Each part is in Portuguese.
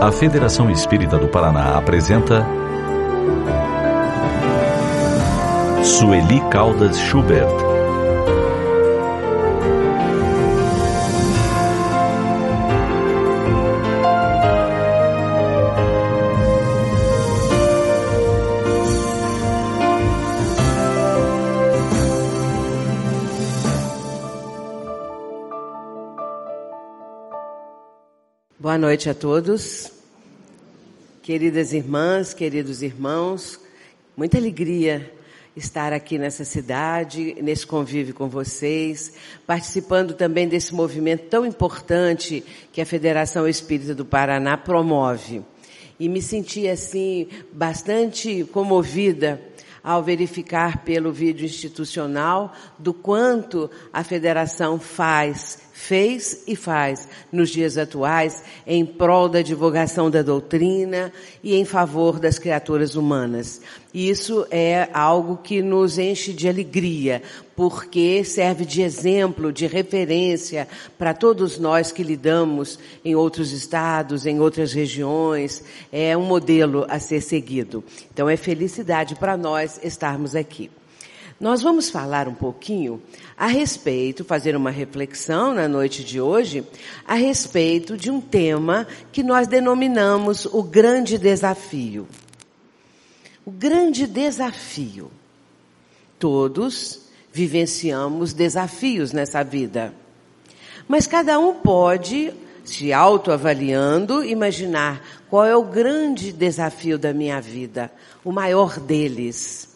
A Federação Espírita do Paraná apresenta Sueli Caldas Schubert. Boa noite a todos. Queridas irmãs, queridos irmãos, muita alegria estar aqui nessa cidade, nesse convívio com vocês, participando também desse movimento tão importante que a Federação Espírita do Paraná promove. E me senti assim bastante comovida ao verificar pelo vídeo institucional do quanto a federação faz fez e faz nos dias atuais em prol da divulgação da doutrina e em favor das criaturas humanas. Isso é algo que nos enche de alegria, porque serve de exemplo, de referência para todos nós que lidamos em outros estados, em outras regiões. É um modelo a ser seguido. Então é felicidade para nós estarmos aqui. Nós vamos falar um pouquinho a respeito, fazer uma reflexão na noite de hoje, a respeito de um tema que nós denominamos o grande desafio. O grande desafio. Todos vivenciamos desafios nessa vida. Mas cada um pode, se autoavaliando, imaginar qual é o grande desafio da minha vida, o maior deles.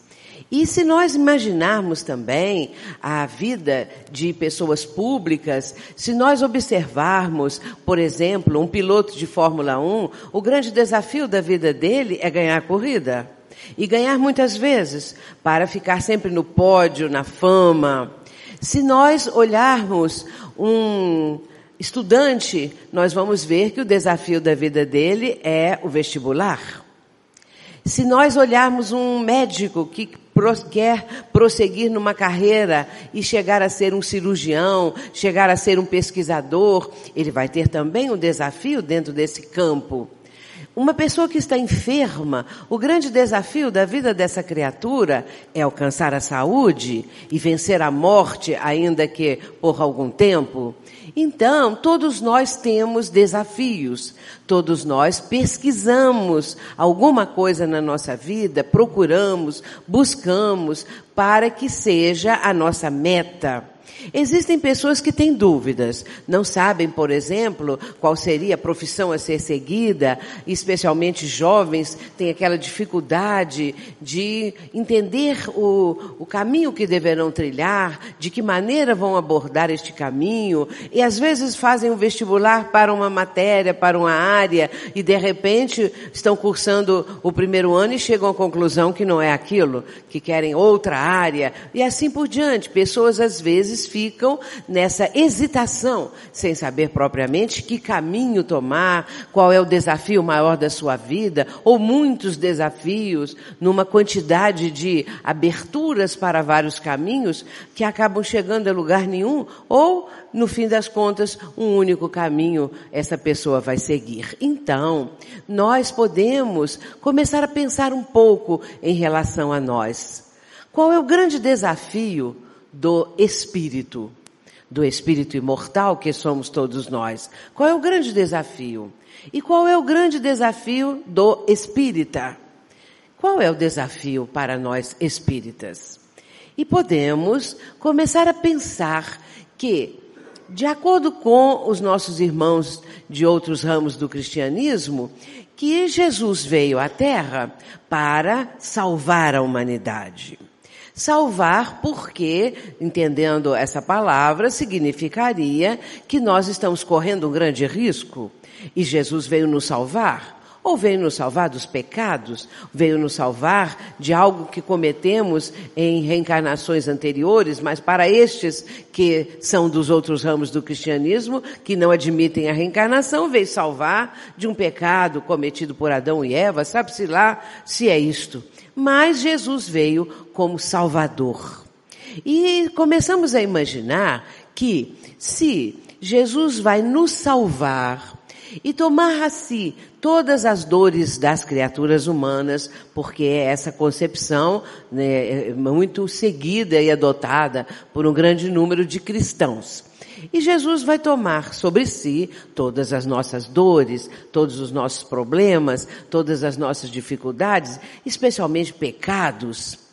E se nós imaginarmos também a vida de pessoas públicas, se nós observarmos, por exemplo, um piloto de Fórmula 1, o grande desafio da vida dele é ganhar a corrida. E ganhar muitas vezes, para ficar sempre no pódio, na fama. Se nós olharmos um estudante, nós vamos ver que o desafio da vida dele é o vestibular. Se nós olharmos um médico que quer prosseguir numa carreira e chegar a ser um cirurgião, chegar a ser um pesquisador, ele vai ter também um desafio dentro desse campo. Uma pessoa que está enferma, o grande desafio da vida dessa criatura é alcançar a saúde e vencer a morte, ainda que por algum tempo. Então, todos nós temos desafios, todos nós pesquisamos alguma coisa na nossa vida, procuramos, buscamos para que seja a nossa meta. Existem pessoas que têm dúvidas, não sabem, por exemplo, qual seria a profissão a ser seguida, especialmente jovens têm aquela dificuldade de entender o, o caminho que deverão trilhar, de que maneira vão abordar este caminho, e às vezes fazem um vestibular para uma matéria, para uma área, e de repente estão cursando o primeiro ano e chegam à conclusão que não é aquilo, que querem outra área, e assim por diante. Pessoas às vezes ficam nessa hesitação, sem saber propriamente que caminho tomar, qual é o desafio maior da sua vida, ou muitos desafios, numa quantidade de aberturas para vários caminhos que acabam chegando a lugar nenhum, ou, no fim das contas, um único caminho essa pessoa vai seguir. Então, nós podemos começar a pensar um pouco em relação a nós. Qual é o grande desafio do espírito, do espírito imortal que somos todos nós. Qual é o grande desafio? E qual é o grande desafio do espírita? Qual é o desafio para nós espíritas? E podemos começar a pensar que, de acordo com os nossos irmãos de outros ramos do cristianismo, que Jesus veio à Terra para salvar a humanidade. Salvar, porque, entendendo essa palavra, significaria que nós estamos correndo um grande risco e Jesus veio nos salvar. Ou veio nos salvar dos pecados, veio nos salvar de algo que cometemos em reencarnações anteriores, mas para estes que são dos outros ramos do cristianismo, que não admitem a reencarnação, veio salvar de um pecado cometido por Adão e Eva, sabe-se lá se é isto. Mas Jesus veio como Salvador. E começamos a imaginar que se Jesus vai nos salvar, e tomar a si todas as dores das criaturas humanas, porque é essa concepção né, é muito seguida e adotada por um grande número de cristãos. E Jesus vai tomar sobre si todas as nossas dores, todos os nossos problemas, todas as nossas dificuldades, especialmente pecados.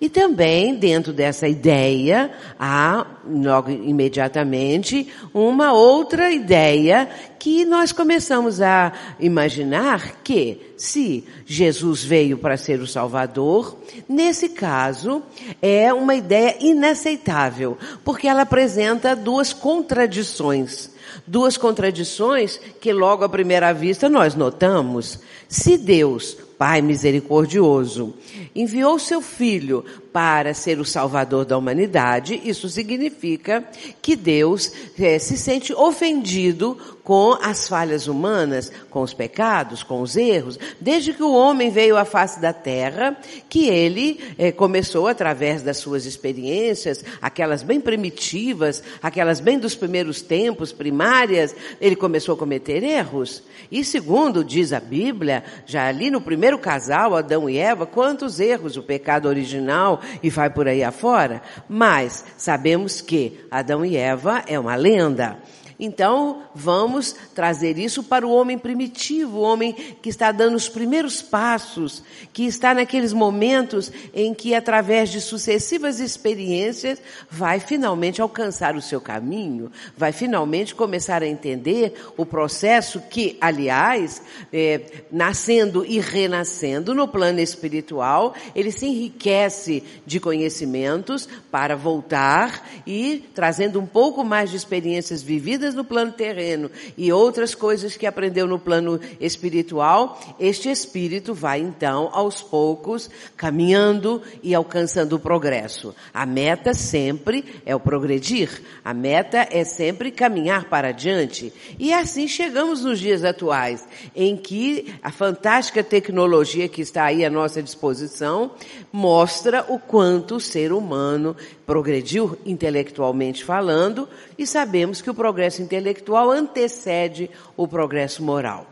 E também, dentro dessa ideia, há, logo imediatamente, uma outra ideia que nós começamos a imaginar que, se Jesus veio para ser o Salvador, nesse caso, é uma ideia inaceitável, porque ela apresenta duas contradições. Duas contradições que logo à primeira vista nós notamos. Se Deus Pai misericordioso, enviou seu Filho para ser o Salvador da humanidade, isso significa que Deus é, se sente ofendido com as falhas humanas, com os pecados, com os erros, desde que o homem veio à face da terra, que ele é, começou através das suas experiências, aquelas bem primitivas, aquelas bem dos primeiros tempos, primárias, ele começou a cometer erros. E segundo diz a Bíblia, já ali no primeiro casal, Adão e Eva, quantos erros, o pecado original e vai por aí afora. Mas sabemos que Adão e Eva é uma lenda. Então, vamos trazer isso para o homem primitivo, o homem que está dando os primeiros passos, que está naqueles momentos em que, através de sucessivas experiências, vai finalmente alcançar o seu caminho, vai finalmente começar a entender o processo que, aliás, é, nascendo e renascendo no plano espiritual, ele se enriquece de conhecimentos para voltar e trazendo um pouco mais de experiências vividas no plano terreno e outras coisas que aprendeu no plano espiritual, este espírito vai então, aos poucos, caminhando e alcançando o progresso. A meta sempre é o progredir. A meta é sempre caminhar para adiante. E assim chegamos nos dias atuais, em que a fantástica tecnologia que está aí à nossa disposição mostra o quanto o ser humano progrediu intelectualmente falando e sabemos que o progresso intelectual antecede o progresso moral.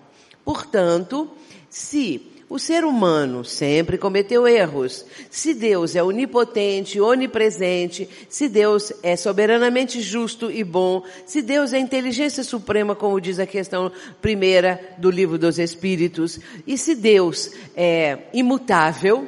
Portanto, se o ser humano sempre cometeu erros. Se Deus é onipotente, onipresente, se Deus é soberanamente justo e bom, se Deus é inteligência suprema, como diz a questão primeira do livro dos Espíritos, e se Deus é imutável,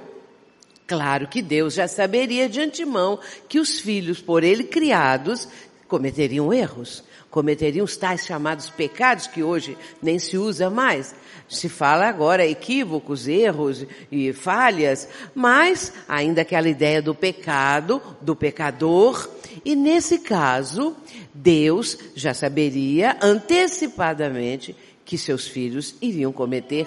Claro que Deus já saberia de antemão que os filhos por ele criados cometeriam erros, cometeriam os tais chamados pecados que hoje nem se usa mais. Se fala agora equívocos, erros e falhas, mas ainda aquela ideia do pecado, do pecador, e nesse caso, Deus já saberia antecipadamente que seus filhos iriam cometer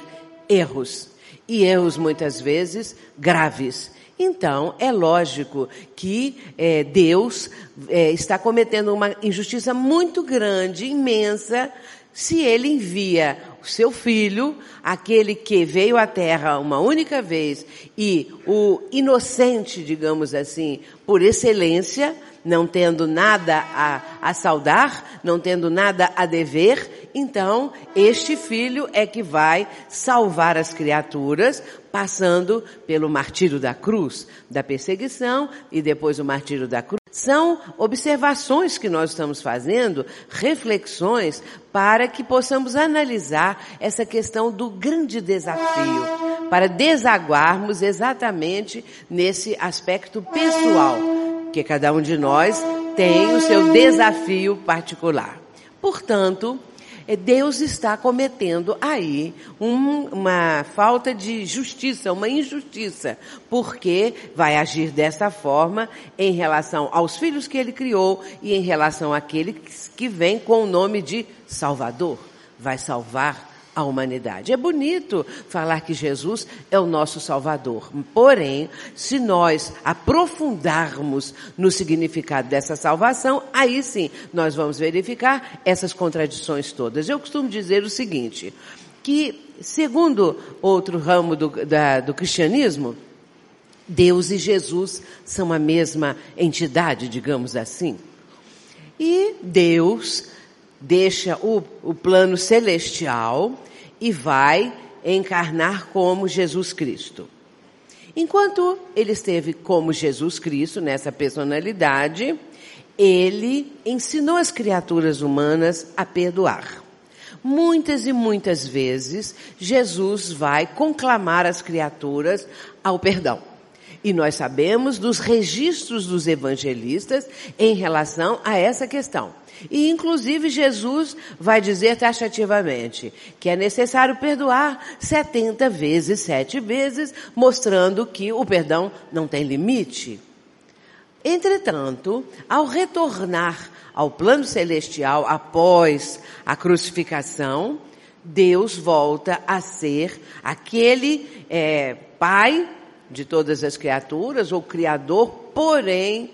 erros e erros muitas vezes graves. Então, é lógico que é, Deus é, está cometendo uma injustiça muito grande, imensa, se ele envia o seu filho, aquele que veio à terra uma única vez e o inocente, digamos assim, por excelência, não tendo nada a, a saudar, não tendo nada a dever, então este filho é que vai salvar as criaturas, passando pelo martírio da cruz, da perseguição e depois o martírio da cruz. São observações que nós estamos fazendo, reflexões, para que possamos analisar essa questão do grande desafio, para desaguarmos exatamente nesse aspecto pessoal porque cada um de nós tem o seu desafio particular. Portanto, Deus está cometendo aí um, uma falta de justiça, uma injustiça, porque vai agir dessa forma em relação aos filhos que ele criou e em relação àqueles que vem com o nome de Salvador. Vai salvar a humanidade. É bonito falar que Jesus é o nosso Salvador. Porém, se nós aprofundarmos no significado dessa salvação, aí sim nós vamos verificar essas contradições todas. Eu costumo dizer o seguinte, que segundo outro ramo do, da, do cristianismo, Deus e Jesus são a mesma entidade, digamos assim. E Deus deixa o, o plano celestial e vai encarnar como Jesus Cristo. Enquanto ele esteve como Jesus Cristo, nessa personalidade, ele ensinou as criaturas humanas a perdoar. Muitas e muitas vezes, Jesus vai conclamar as criaturas ao perdão. E nós sabemos dos registros dos evangelistas em relação a essa questão. E inclusive Jesus vai dizer taxativamente que é necessário perdoar 70 vezes, sete vezes, mostrando que o perdão não tem limite. Entretanto, ao retornar ao plano celestial após a crucificação, Deus volta a ser aquele é, Pai de todas as criaturas, ou Criador, porém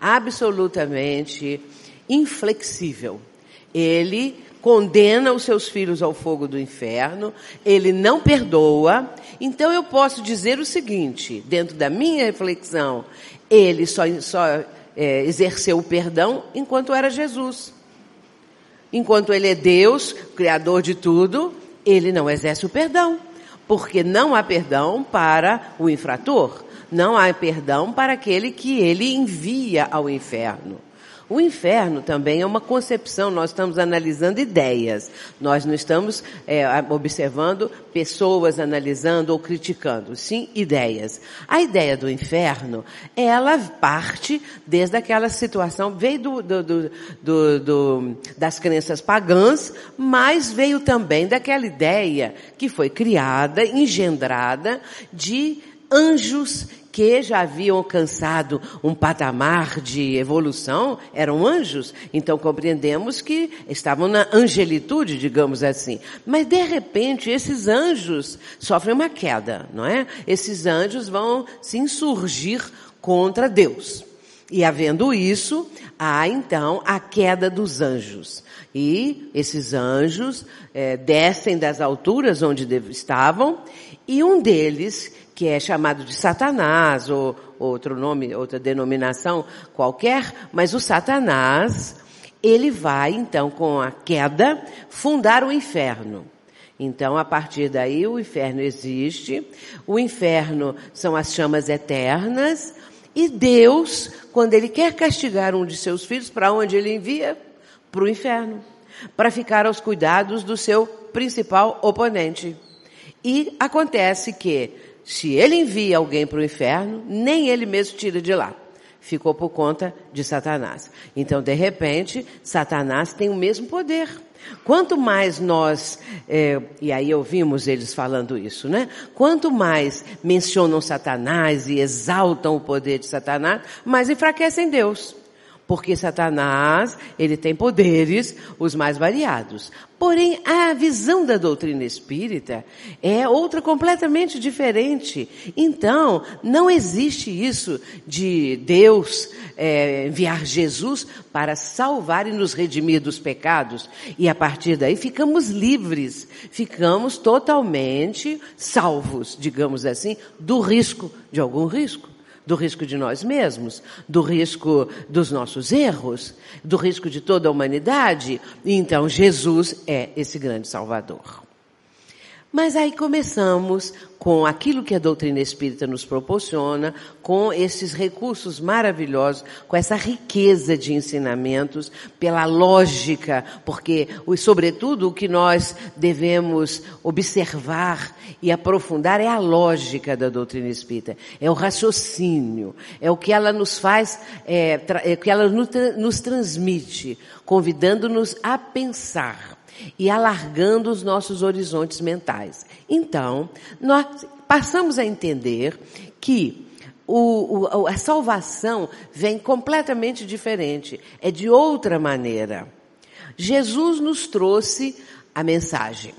absolutamente inflexível. Ele condena os seus filhos ao fogo do inferno, ele não perdoa. Então eu posso dizer o seguinte, dentro da minha reflexão, ele só, só é, exerceu o perdão enquanto era Jesus. Enquanto ele é Deus, Criador de tudo, ele não exerce o perdão. Porque não há perdão para o infrator, não há perdão para aquele que ele envia ao inferno. O inferno também é uma concepção, nós estamos analisando ideias, nós não estamos é, observando pessoas analisando ou criticando, sim ideias. A ideia do inferno, ela parte desde aquela situação, veio do, do, do, do, das crenças pagãs, mas veio também daquela ideia que foi criada, engendrada de anjos que já haviam alcançado um patamar de evolução, eram anjos, então compreendemos que estavam na angelitude, digamos assim. Mas de repente esses anjos sofrem uma queda, não é? Esses anjos vão se insurgir contra Deus. E havendo isso, há então a queda dos anjos. E esses anjos é, descem das alturas onde estavam, e um deles que é chamado de Satanás, ou outro nome, outra denominação qualquer, mas o Satanás, ele vai então com a queda fundar o inferno. Então, a partir daí, o inferno existe. O inferno são as chamas eternas. E Deus, quando Ele quer castigar um de seus filhos, para onde Ele envia? Para o inferno. Para ficar aos cuidados do seu principal oponente. E acontece que se ele envia alguém para o inferno, nem ele mesmo tira de lá. Ficou por conta de Satanás. Então, de repente, Satanás tem o mesmo poder. Quanto mais nós, é, e aí ouvimos eles falando isso, né? Quanto mais mencionam Satanás e exaltam o poder de Satanás, mais enfraquecem Deus. Porque Satanás, ele tem poderes os mais variados. Porém, a visão da doutrina espírita é outra completamente diferente. Então, não existe isso de Deus é, enviar Jesus para salvar e nos redimir dos pecados. E a partir daí ficamos livres, ficamos totalmente salvos, digamos assim, do risco, de algum risco do risco de nós mesmos, do risco dos nossos erros, do risco de toda a humanidade. Então, Jesus é esse grande Salvador. Mas aí começamos com aquilo que a doutrina espírita nos proporciona, com esses recursos maravilhosos, com essa riqueza de ensinamentos, pela lógica, porque, sobretudo, o que nós devemos observar e aprofundar é a lógica da doutrina espírita, é o raciocínio, é o que ela nos faz, é, é o que ela nos transmite, convidando-nos a pensar e alargando os nossos horizontes mentais. Então, nós passamos a entender que o, o, a salvação vem completamente diferente, é de outra maneira. Jesus nos trouxe a mensagem.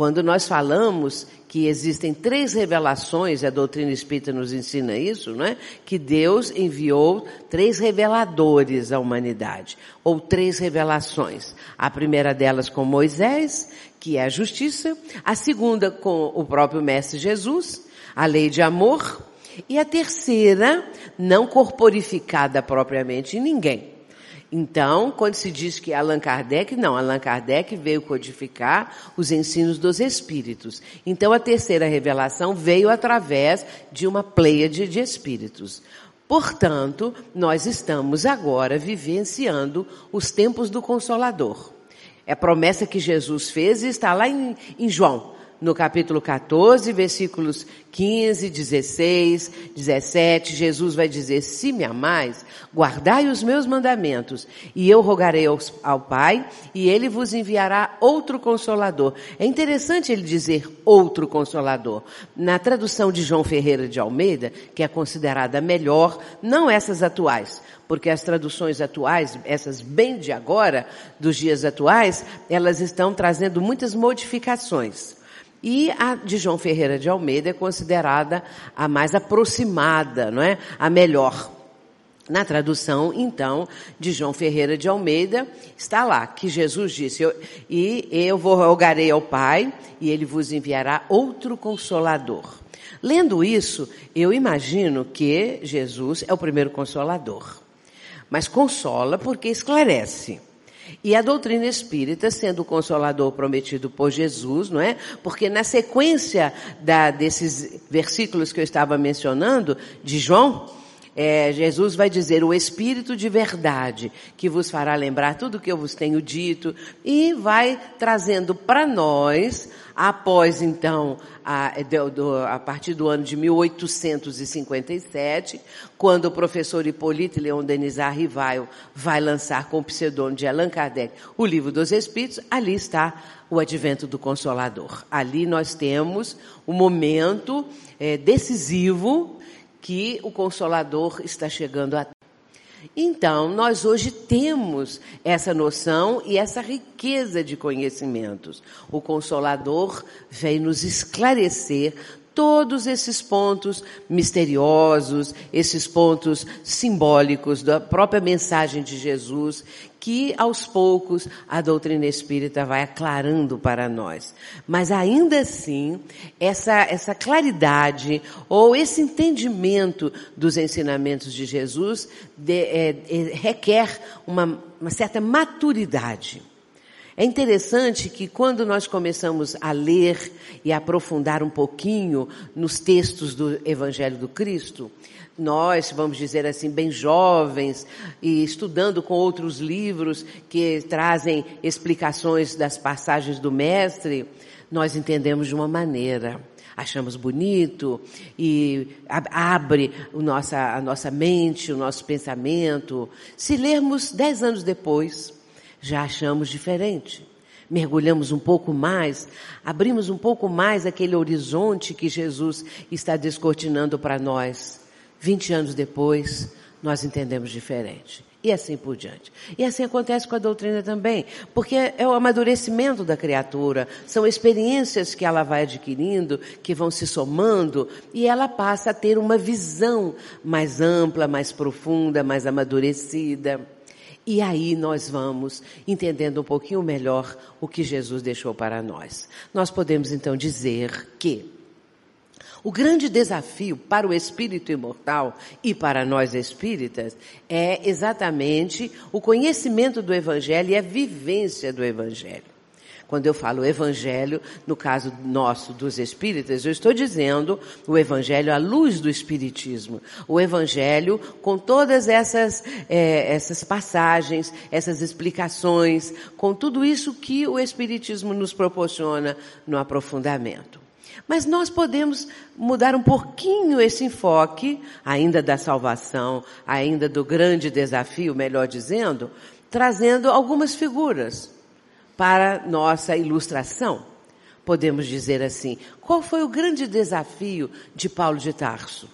Quando nós falamos que existem três revelações, a doutrina espírita nos ensina isso, não é? Que Deus enviou três reveladores à humanidade, ou três revelações. A primeira delas com Moisés, que é a justiça, a segunda com o próprio Mestre Jesus, a lei de amor, e a terceira, não corporificada propriamente em ninguém, Então, quando se diz que Allan Kardec, não, Allan Kardec veio codificar os ensinos dos espíritos. Então, a terceira revelação veio através de uma pleiade de espíritos. Portanto, nós estamos agora vivenciando os tempos do Consolador. É a promessa que Jesus fez e está lá em, em João no capítulo 14, versículos 15, 16, 17, Jesus vai dizer, se me amais, guardai os meus mandamentos, e eu rogarei ao Pai, e ele vos enviará outro consolador. É interessante ele dizer outro consolador. Na tradução de João Ferreira de Almeida, que é considerada melhor, não essas atuais, porque as traduções atuais, essas bem de agora, dos dias atuais, elas estão trazendo muitas modificações. E a de João Ferreira de Almeida é considerada a mais aproximada, não é? A melhor. Na tradução, então, de João Ferreira de Almeida, está lá que Jesus disse, eu, e eu vou rogarei ao Pai, e ele vos enviará outro consolador. Lendo isso, eu imagino que Jesus é o primeiro consolador. Mas consola porque esclarece. E a doutrina espírita, sendo o consolador prometido por Jesus, não é? Porque na sequência da, desses versículos que eu estava mencionando, de João, é, Jesus vai dizer o Espírito de verdade, que vos fará lembrar tudo o que eu vos tenho dito, e vai trazendo para nós, após então, a, do, a, partir do ano de 1857, quando o professor Hipólito Leon Denis Rivail vai lançar com o pseudônimo de Allan Kardec o Livro dos Espíritos, ali está o advento do Consolador. Ali nós temos o momento é, decisivo que o Consolador está chegando a. Então, nós hoje temos essa noção e essa riqueza de conhecimentos. O Consolador vem nos esclarecer todos esses pontos misteriosos, esses pontos simbólicos da própria mensagem de Jesus, que aos poucos a doutrina espírita vai aclarando para nós. Mas ainda assim, essa, essa claridade ou esse entendimento dos ensinamentos de Jesus de, é, é, requer uma, uma certa maturidade. É interessante que quando nós começamos a ler e aprofundar um pouquinho nos textos do Evangelho do Cristo, nós, vamos dizer assim, bem jovens e estudando com outros livros que trazem explicações das passagens do Mestre, nós entendemos de uma maneira achamos bonito e abre nossa, a nossa mente, o nosso pensamento. Se lermos dez anos depois, já achamos diferente. Mergulhamos um pouco mais, abrimos um pouco mais aquele horizonte que Jesus está descortinando para nós. Vinte anos depois, nós entendemos diferente. E assim por diante. E assim acontece com a doutrina também, porque é o amadurecimento da criatura, são experiências que ela vai adquirindo, que vão se somando, e ela passa a ter uma visão mais ampla, mais profunda, mais amadurecida. E aí nós vamos entendendo um pouquinho melhor o que Jesus deixou para nós. Nós podemos então dizer que o grande desafio para o espírito imortal e para nós espíritas é exatamente o conhecimento do evangelho e a vivência do evangelho. Quando eu falo evangelho, no caso nosso dos espíritas, eu estou dizendo o evangelho à luz do espiritismo. O evangelho com todas essas, é, essas passagens, essas explicações, com tudo isso que o espiritismo nos proporciona no aprofundamento. Mas nós podemos mudar um pouquinho esse enfoque, ainda da salvação, ainda do grande desafio, melhor dizendo, trazendo algumas figuras para nossa ilustração. Podemos dizer assim: qual foi o grande desafio de Paulo de Tarso?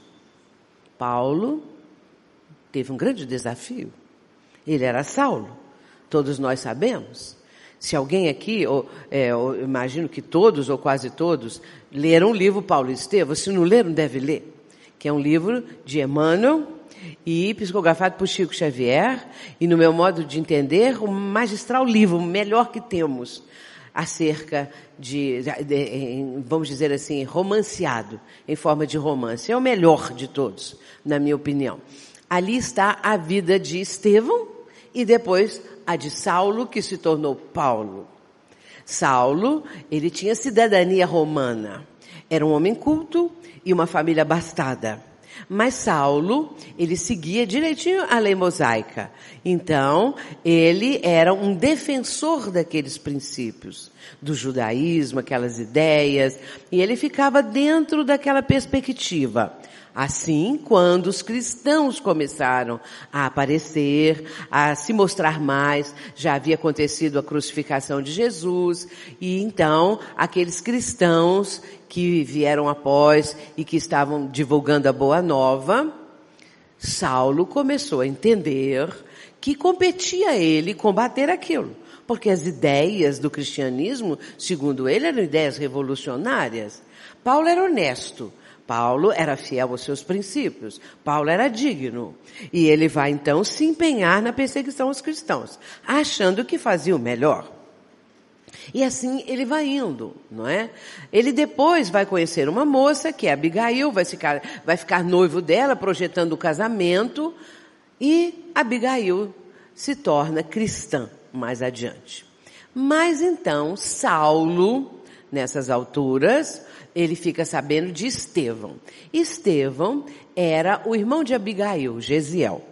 Paulo teve um grande desafio. Ele era Saulo, todos nós sabemos. Se alguém aqui, ou, é, ou, imagino que todos ou quase todos, leram o livro Paulo e Estevão, se não leram, deve ler, que é um livro de Emmanuel, e psicografado por Chico Xavier, e no meu modo de entender, o magistral livro, o melhor que temos, acerca de, de, vamos dizer assim, romanceado, em forma de romance. É o melhor de todos, na minha opinião. Ali está a vida de Estevão e depois a de Saulo, que se tornou Paulo. Saulo, ele tinha cidadania romana. Era um homem culto e uma família abastada. Mas Saulo, ele seguia direitinho a lei mosaica. Então, ele era um defensor daqueles princípios, do judaísmo, aquelas ideias, e ele ficava dentro daquela perspectiva. Assim, quando os cristãos começaram a aparecer, a se mostrar mais, já havia acontecido a crucificação de Jesus, e então aqueles cristãos que vieram após e que estavam divulgando a boa nova, Saulo começou a entender que competia a ele combater aquilo. Porque as ideias do cristianismo, segundo ele, eram ideias revolucionárias. Paulo era honesto. Paulo era fiel aos seus princípios. Paulo era digno. E ele vai então se empenhar na perseguição aos cristãos, achando que fazia o melhor. E assim ele vai indo, não é? Ele depois vai conhecer uma moça, que é Abigail, vai ficar, vai ficar noivo dela, projetando o casamento, e Abigail se torna cristã mais adiante. Mas então, Saulo, nessas alturas, ele fica sabendo de Estevão. Estevão era o irmão de Abigail, Gesiel.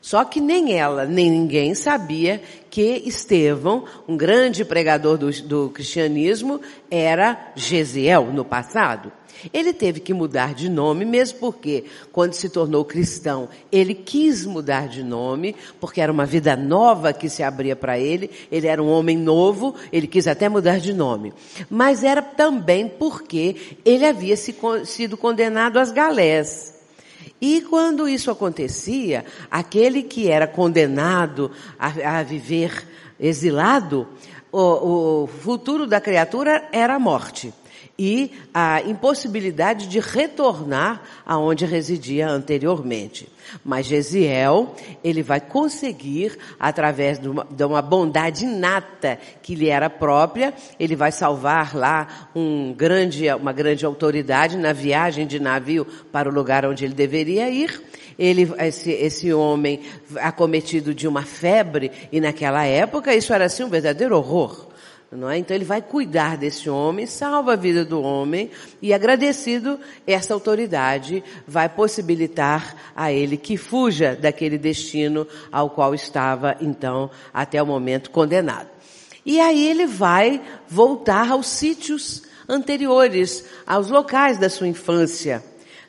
Só que nem ela, nem ninguém sabia que Estevão, um grande pregador do, do cristianismo, era Gesiel no passado. Ele teve que mudar de nome, mesmo porque, quando se tornou cristão, ele quis mudar de nome, porque era uma vida nova que se abria para ele, ele era um homem novo, ele quis até mudar de nome. Mas era também porque ele havia se, sido condenado às galés. E quando isso acontecia, aquele que era condenado a, a viver exilado, o, o futuro da criatura era a morte e a impossibilidade de retornar aonde residia anteriormente. Mas Gesiel, ele vai conseguir, através de uma, de uma, bondade inata que lhe era própria, ele vai salvar lá um grande, uma grande autoridade na viagem de navio para o lugar onde ele deveria ir. Ele, esse, esse homem acometido de uma febre, e naquela época isso era assim um verdadeiro horror. Não é? Então ele vai cuidar desse homem, salva a vida do homem e agradecido essa autoridade vai possibilitar a ele que fuja daquele destino ao qual estava então até o momento condenado. E aí ele vai voltar aos sítios anteriores, aos locais da sua infância.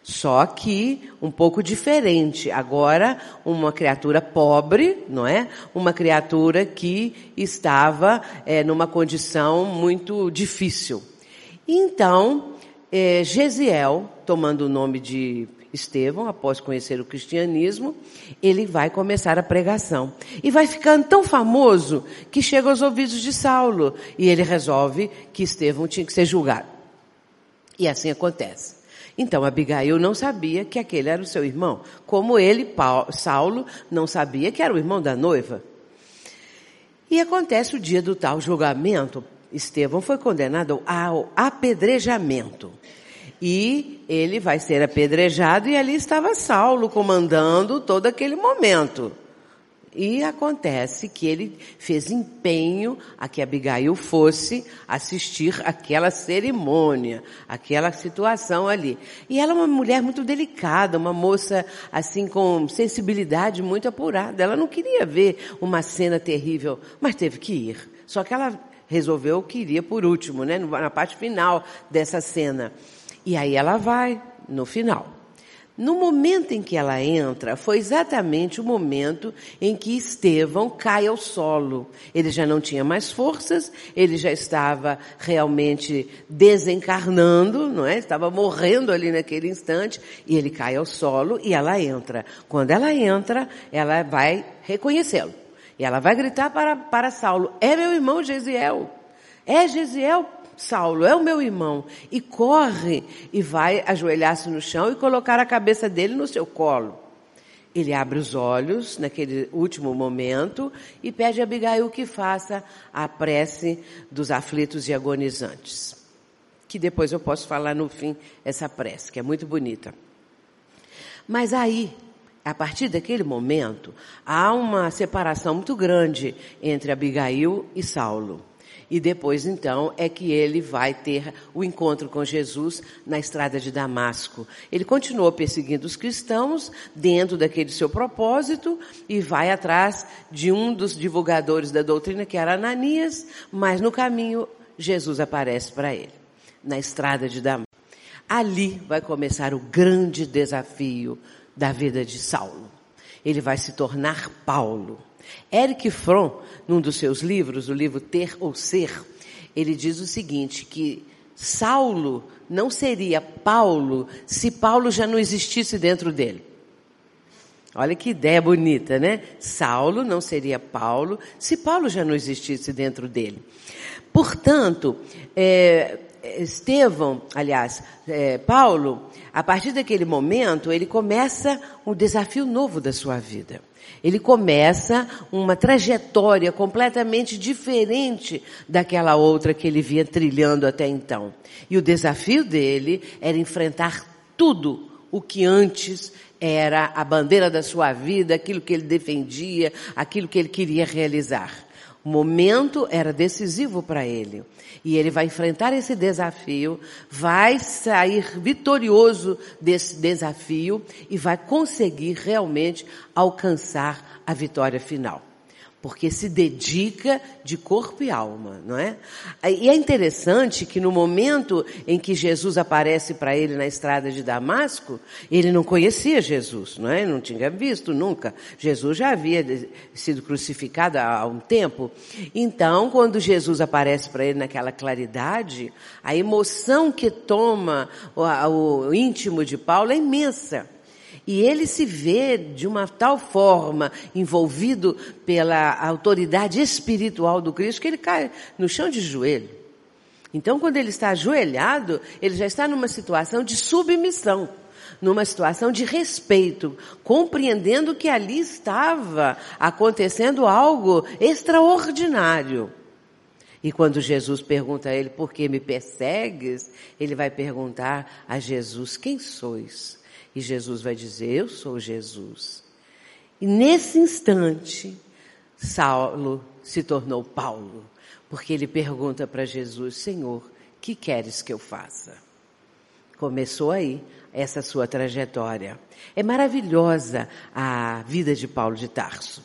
Só que um pouco diferente. Agora, uma criatura pobre, não é? Uma criatura que estava é, numa condição muito difícil. Então, é, Gesiel, tomando o nome de Estevão, após conhecer o cristianismo, ele vai começar a pregação. E vai ficando tão famoso que chega aos ouvidos de Saulo. E ele resolve que Estevão tinha que ser julgado. E assim acontece. Então Abigail não sabia que aquele era o seu irmão, como ele, Paulo, Saulo, não sabia que era o irmão da noiva. E acontece o dia do tal julgamento. Estevão foi condenado ao apedrejamento. E ele vai ser apedrejado e ali estava Saulo comandando todo aquele momento. E acontece que ele fez empenho a que Abigail fosse assistir aquela cerimônia, aquela situação ali. E ela é uma mulher muito delicada, uma moça assim com sensibilidade muito apurada. Ela não queria ver uma cena terrível, mas teve que ir. Só que ela resolveu que iria por último, né, na parte final dessa cena. E aí ela vai no final. No momento em que ela entra, foi exatamente o momento em que Estevão cai ao solo. Ele já não tinha mais forças, ele já estava realmente desencarnando, não é? Estava morrendo ali naquele instante, e ele cai ao solo e ela entra. Quando ela entra, ela vai reconhecê-lo. E ela vai gritar para, para Saulo, é meu irmão Gesiel. É Gesiel, Saulo, é o meu irmão. E corre e vai ajoelhar-se no chão e colocar a cabeça dele no seu colo. Ele abre os olhos naquele último momento e pede a Abigail que faça a prece dos aflitos e agonizantes. Que depois eu posso falar no fim essa prece, que é muito bonita. Mas aí a partir daquele momento, há uma separação muito grande entre Abigail e Saulo. E depois, então, é que ele vai ter o encontro com Jesus na estrada de Damasco. Ele continuou perseguindo os cristãos dentro daquele seu propósito e vai atrás de um dos divulgadores da doutrina, que era Ananias, mas no caminho Jesus aparece para ele, na estrada de Damasco. Ali vai começar o grande desafio da vida de Saulo. Ele vai se tornar Paulo. Eric Fromm, num dos seus livros, o livro Ter ou Ser, ele diz o seguinte, que Saulo não seria Paulo se Paulo já não existisse dentro dele. Olha que ideia bonita, né? Saulo não seria Paulo se Paulo já não existisse dentro dele. Portanto, é, Estevão, aliás, é, Paulo, a partir daquele momento, ele começa um desafio novo da sua vida. Ele começa uma trajetória completamente diferente daquela outra que ele vinha trilhando até então. E o desafio dele era enfrentar tudo o que antes era a bandeira da sua vida, aquilo que ele defendia, aquilo que ele queria realizar. O momento era decisivo para ele. E ele vai enfrentar esse desafio, vai sair vitorioso desse desafio e vai conseguir realmente alcançar a vitória final porque se dedica de corpo e alma, não é? E é interessante que no momento em que Jesus aparece para ele na estrada de Damasco, ele não conhecia Jesus, não é? Não tinha visto nunca. Jesus já havia sido crucificado há um tempo. Então, quando Jesus aparece para ele naquela claridade, a emoção que toma o, íntimo de Paulo é imensa. E ele se vê de uma tal forma envolvido pela autoridade espiritual do Cristo que ele cai no chão de joelho. Então, quando ele está ajoelhado, ele já está numa situação de submissão, numa situação de respeito, compreendendo que ali estava acontecendo algo extraordinário. E quando Jesus pergunta a ele, por que me persegues? Ele vai perguntar a Jesus, quem sois? E Jesus vai dizer: Eu sou Jesus. E nesse instante, Saulo se tornou Paulo, porque ele pergunta para Jesus: Senhor, que queres que eu faça? Começou aí essa sua trajetória. É maravilhosa a vida de Paulo de Tarso.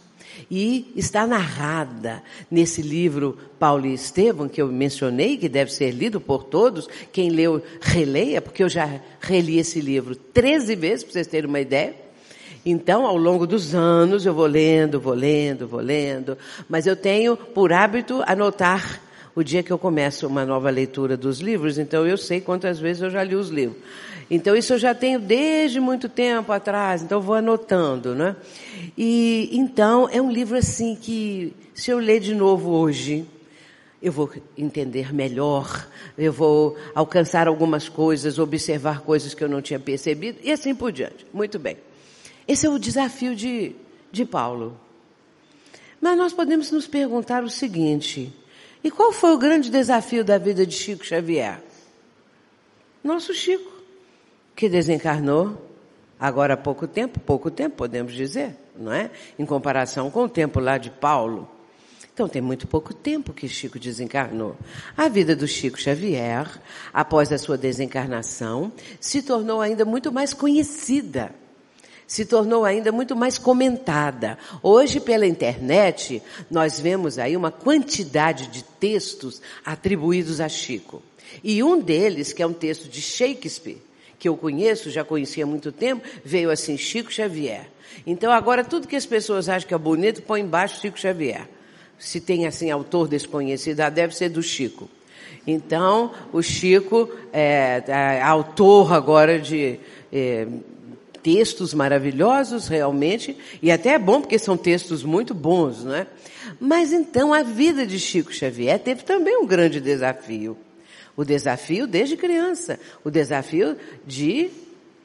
E está narrada nesse livro Paulo e Estevão, que eu mencionei, que deve ser lido por todos. Quem leu, releia, porque eu já reli esse livro 13 vezes, para vocês terem uma ideia. Então, ao longo dos anos, eu vou lendo, vou lendo, vou lendo. Mas eu tenho por hábito anotar o dia que eu começo uma nova leitura dos livros, então eu sei quantas vezes eu já li os livros. Então isso eu já tenho desde muito tempo atrás, então vou anotando, né? E então é um livro assim que se eu ler de novo hoje, eu vou entender melhor, eu vou alcançar algumas coisas, observar coisas que eu não tinha percebido e assim por diante. Muito bem. Esse é o desafio de, de Paulo. Mas nós podemos nos perguntar o seguinte: e qual foi o grande desafio da vida de Chico Xavier? Nosso Chico que desencarnou agora há pouco tempo, pouco tempo podemos dizer, não é? Em comparação com o tempo lá de Paulo. Então tem muito pouco tempo que Chico desencarnou. A vida do Chico Xavier, após a sua desencarnação, se tornou ainda muito mais conhecida. Se tornou ainda muito mais comentada. Hoje, pela internet, nós vemos aí uma quantidade de textos atribuídos a Chico. E um deles, que é um texto de Shakespeare, que eu conheço, já conhecia há muito tempo, veio assim, Chico Xavier. Então agora tudo que as pessoas acham que é bonito, põe embaixo Chico Xavier. Se tem assim autor desconhecido, ah, deve ser do Chico. Então, o Chico é, é autor agora de é, textos maravilhosos, realmente, e até é bom porque são textos muito bons, não é? Mas então a vida de Chico Xavier teve também um grande desafio. O desafio desde criança, o desafio de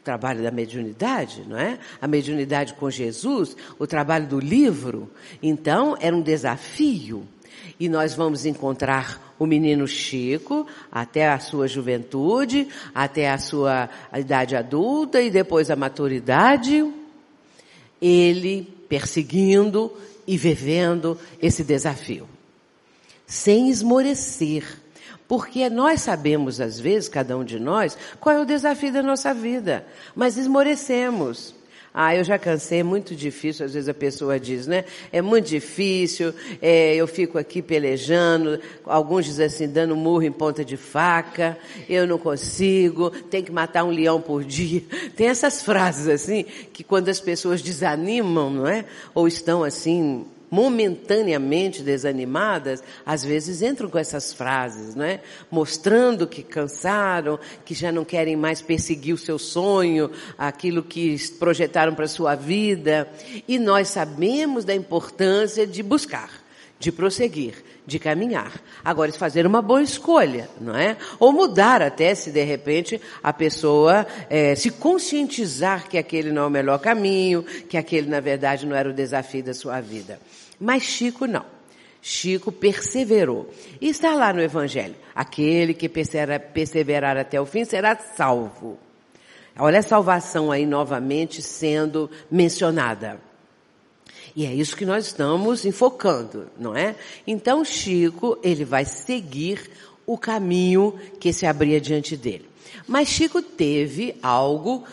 trabalho da mediunidade, não é? A mediunidade com Jesus, o trabalho do livro. Então, era um desafio. E nós vamos encontrar o menino Chico até a sua juventude, até a sua idade adulta e depois a maturidade. ele perseguindo e vivendo esse desafio. Sem esmorecer. Porque nós sabemos, às vezes, cada um de nós, qual é o desafio da nossa vida. Mas esmorecemos. Ah, eu já cansei, é muito difícil, às vezes a pessoa diz, né? É muito difícil, é, eu fico aqui pelejando, alguns dizem assim, dando murro em ponta de faca, eu não consigo, tem que matar um leão por dia. Tem essas frases assim, que quando as pessoas desanimam, não é? Ou estão assim, momentaneamente desanimadas, às vezes entram com essas frases, não é? Mostrando que cansaram, que já não querem mais perseguir o seu sonho, aquilo que projetaram para a sua vida. E nós sabemos da importância de buscar, de prosseguir, de caminhar. Agora, fazer uma boa escolha, não é? Ou mudar até se de repente a pessoa é, se conscientizar que aquele não é o melhor caminho, que aquele na verdade não era o desafio da sua vida. Mas Chico não. Chico perseverou. E está lá no Evangelho. Aquele que perseverar até o fim será salvo. Olha a salvação aí novamente sendo mencionada. E é isso que nós estamos enfocando, não é? Então Chico, ele vai seguir o caminho que se abria diante dele. Mas Chico teve algo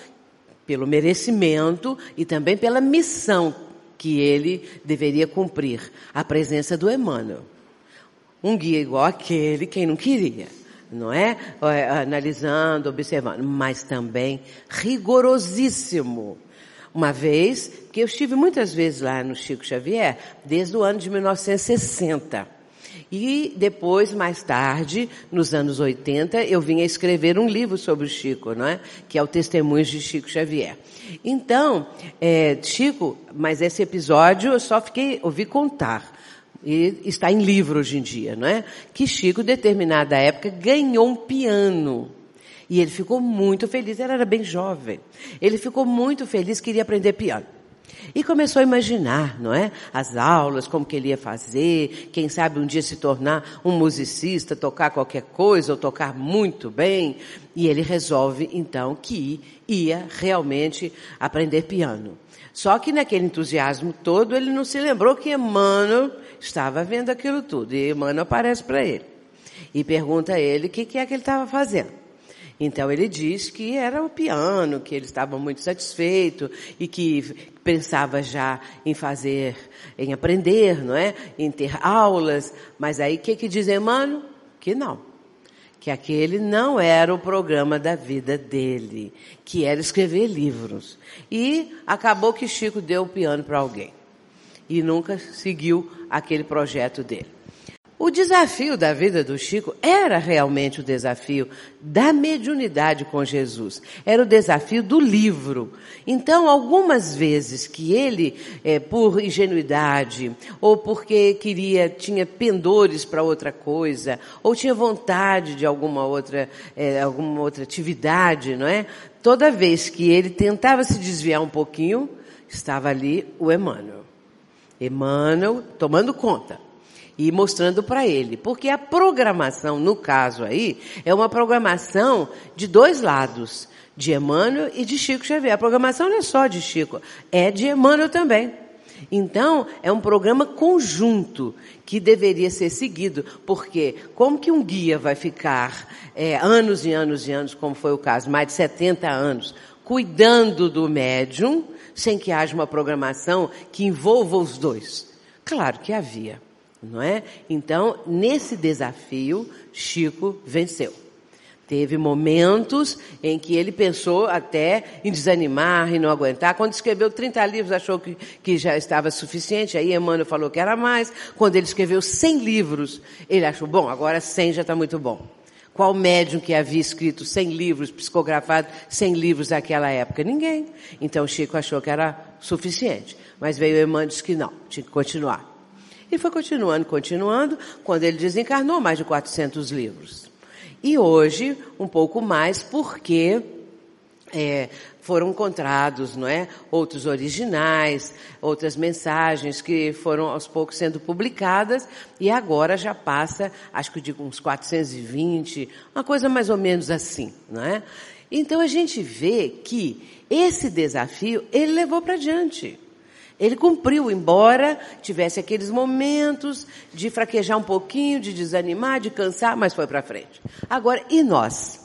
pelo merecimento e também pela missão que ele deveria cumprir, a presença do Emmanuel. Um guia igual aquele, quem não queria, não é? Analisando, observando, mas também rigorosíssimo. Uma vez que eu estive muitas vezes lá no Chico Xavier, desde o ano de 1960. E depois, mais tarde, nos anos 80, eu vim a escrever um livro sobre o Chico, não é? Que é o Testemunhos de Chico Xavier. Então, é, Chico, mas esse episódio eu só fiquei, ouvi contar. E está em livro hoje em dia, não é? Que Chico, determinada época, ganhou um piano. E ele ficou muito feliz, ele era bem jovem. Ele ficou muito feliz, queria aprender piano. E começou a imaginar, não é? As aulas, como que ele ia fazer, quem sabe um dia se tornar um musicista, tocar qualquer coisa ou tocar muito bem. E ele resolve então que ia realmente aprender piano. Só que naquele entusiasmo todo, ele não se lembrou que Emmanuel estava vendo aquilo tudo. E Emmanuel aparece para ele. E pergunta a ele o que, que é que ele estava fazendo. Então ele diz que era o piano, que ele estava muito satisfeito e que pensava já em fazer, em aprender, não é? Em ter aulas. Mas aí o que, que diz Emmanuel? Que não. Que aquele não era o programa da vida dele, que era escrever livros. E acabou que Chico deu o piano para alguém. E nunca seguiu aquele projeto dele. O desafio da vida do Chico era realmente o desafio da mediunidade com Jesus. Era o desafio do livro. Então, algumas vezes que ele, é, por ingenuidade, ou porque queria, tinha pendores para outra coisa, ou tinha vontade de alguma outra, é, alguma outra atividade, não é? Toda vez que ele tentava se desviar um pouquinho, estava ali o Emmanuel. Emmanuel tomando conta e mostrando para ele. Porque a programação, no caso aí, é uma programação de dois lados, de Emmanuel e de Chico Xavier. A programação não é só de Chico, é de Emmanuel também. Então, é um programa conjunto que deveria ser seguido, porque como que um guia vai ficar é, anos e anos e anos, como foi o caso, mais de 70 anos, cuidando do médium, sem que haja uma programação que envolva os dois? Claro que havia não é? Então, nesse desafio, Chico venceu. Teve momentos em que ele pensou até em desanimar e não aguentar. Quando escreveu 30 livros, achou que, que já estava suficiente. Aí Emmanuel falou que era mais. Quando ele escreveu 100 livros, ele achou, bom, agora 100 já está muito bom. Qual médium que havia escrito 100 livros, psicografado 100 livros naquela época? Ninguém. Então Chico achou que era suficiente. Mas veio Emmanuel e disse que não, tinha que continuar. E foi continuando, continuando, quando ele desencarnou mais de 400 livros. E hoje, um pouco mais, porque é, foram encontrados, não é? Outros originais, outras mensagens que foram aos poucos sendo publicadas e agora já passa, acho que de uns 420, uma coisa mais ou menos assim, não é? Então a gente vê que esse desafio ele levou para diante. Ele cumpriu, embora tivesse aqueles momentos de fraquejar um pouquinho, de desanimar, de cansar, mas foi para frente. Agora, e nós?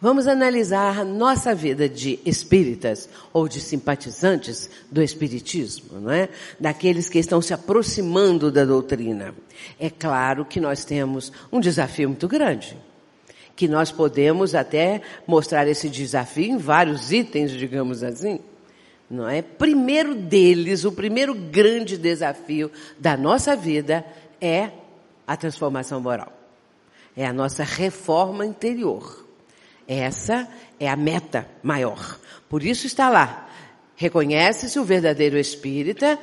Vamos analisar a nossa vida de espíritas ou de simpatizantes do espiritismo, não é? Daqueles que estão se aproximando da doutrina. É claro que nós temos um desafio muito grande, que nós podemos até mostrar esse desafio em vários itens, digamos assim. Não é? Primeiro deles, o primeiro grande desafio da nossa vida é a transformação moral. É a nossa reforma interior. Essa é a meta maior. Por isso está lá. Reconhece-se o verdadeiro espírita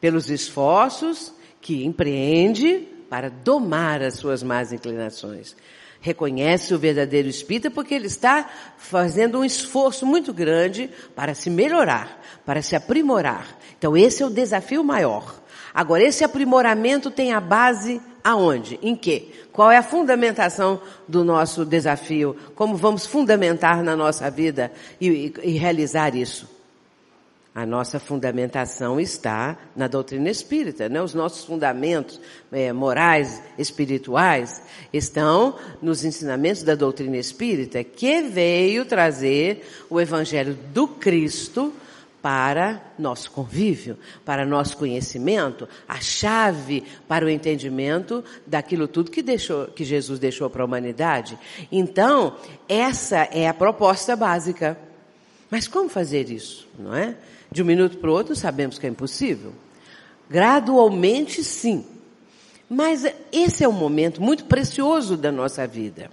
pelos esforços que empreende para domar as suas más inclinações. Reconhece o verdadeiro espírita porque ele está fazendo um esforço muito grande para se melhorar, para se aprimorar. Então esse é o desafio maior. Agora esse aprimoramento tem a base aonde? Em quê? Qual é a fundamentação do nosso desafio? Como vamos fundamentar na nossa vida e, e, e realizar isso? A nossa fundamentação está na doutrina espírita, né? Os nossos fundamentos é, morais, espirituais, estão nos ensinamentos da doutrina espírita, que veio trazer o evangelho do Cristo para nosso convívio, para nosso conhecimento, a chave para o entendimento daquilo tudo que deixou, que Jesus deixou para a humanidade. Então, essa é a proposta básica. Mas como fazer isso, não é? De um minuto para o outro sabemos que é impossível. Gradualmente sim. Mas esse é um momento muito precioso da nossa vida.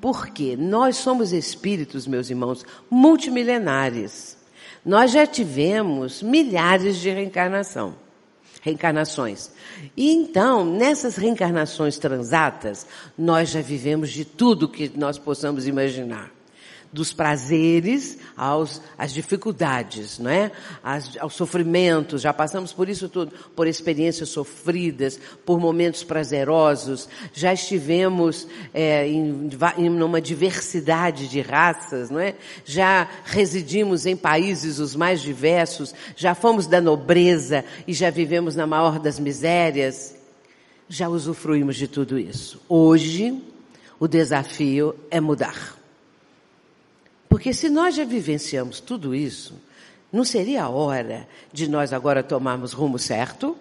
Porque nós somos espíritos, meus irmãos, multimilenares. Nós já tivemos milhares de reencarnação, reencarnações. E então, nessas reencarnações transatas, nós já vivemos de tudo que nós possamos imaginar dos prazeres aos, às dificuldades, não é? As, aos sofrimentos, já passamos por isso tudo, por experiências sofridas, por momentos prazerosos, já estivemos é, em, em uma diversidade de raças, não é? Já residimos em países os mais diversos, já fomos da nobreza e já vivemos na maior das misérias, já usufruímos de tudo isso. Hoje, o desafio é mudar. Porque se nós já vivenciamos tudo isso, não seria a hora de nós agora tomarmos rumo certo?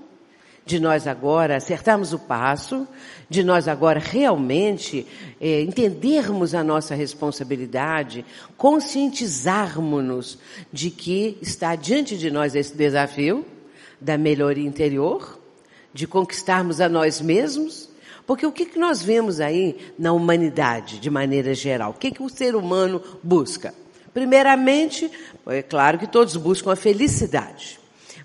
De nós agora acertarmos o passo? De nós agora realmente é, entendermos a nossa responsabilidade, conscientizarmos-nos de que está diante de nós esse desafio da melhoria interior, de conquistarmos a nós mesmos? Porque o que, que nós vemos aí na humanidade, de maneira geral? O que, que o ser humano busca? Primeiramente, é claro que todos buscam a felicidade.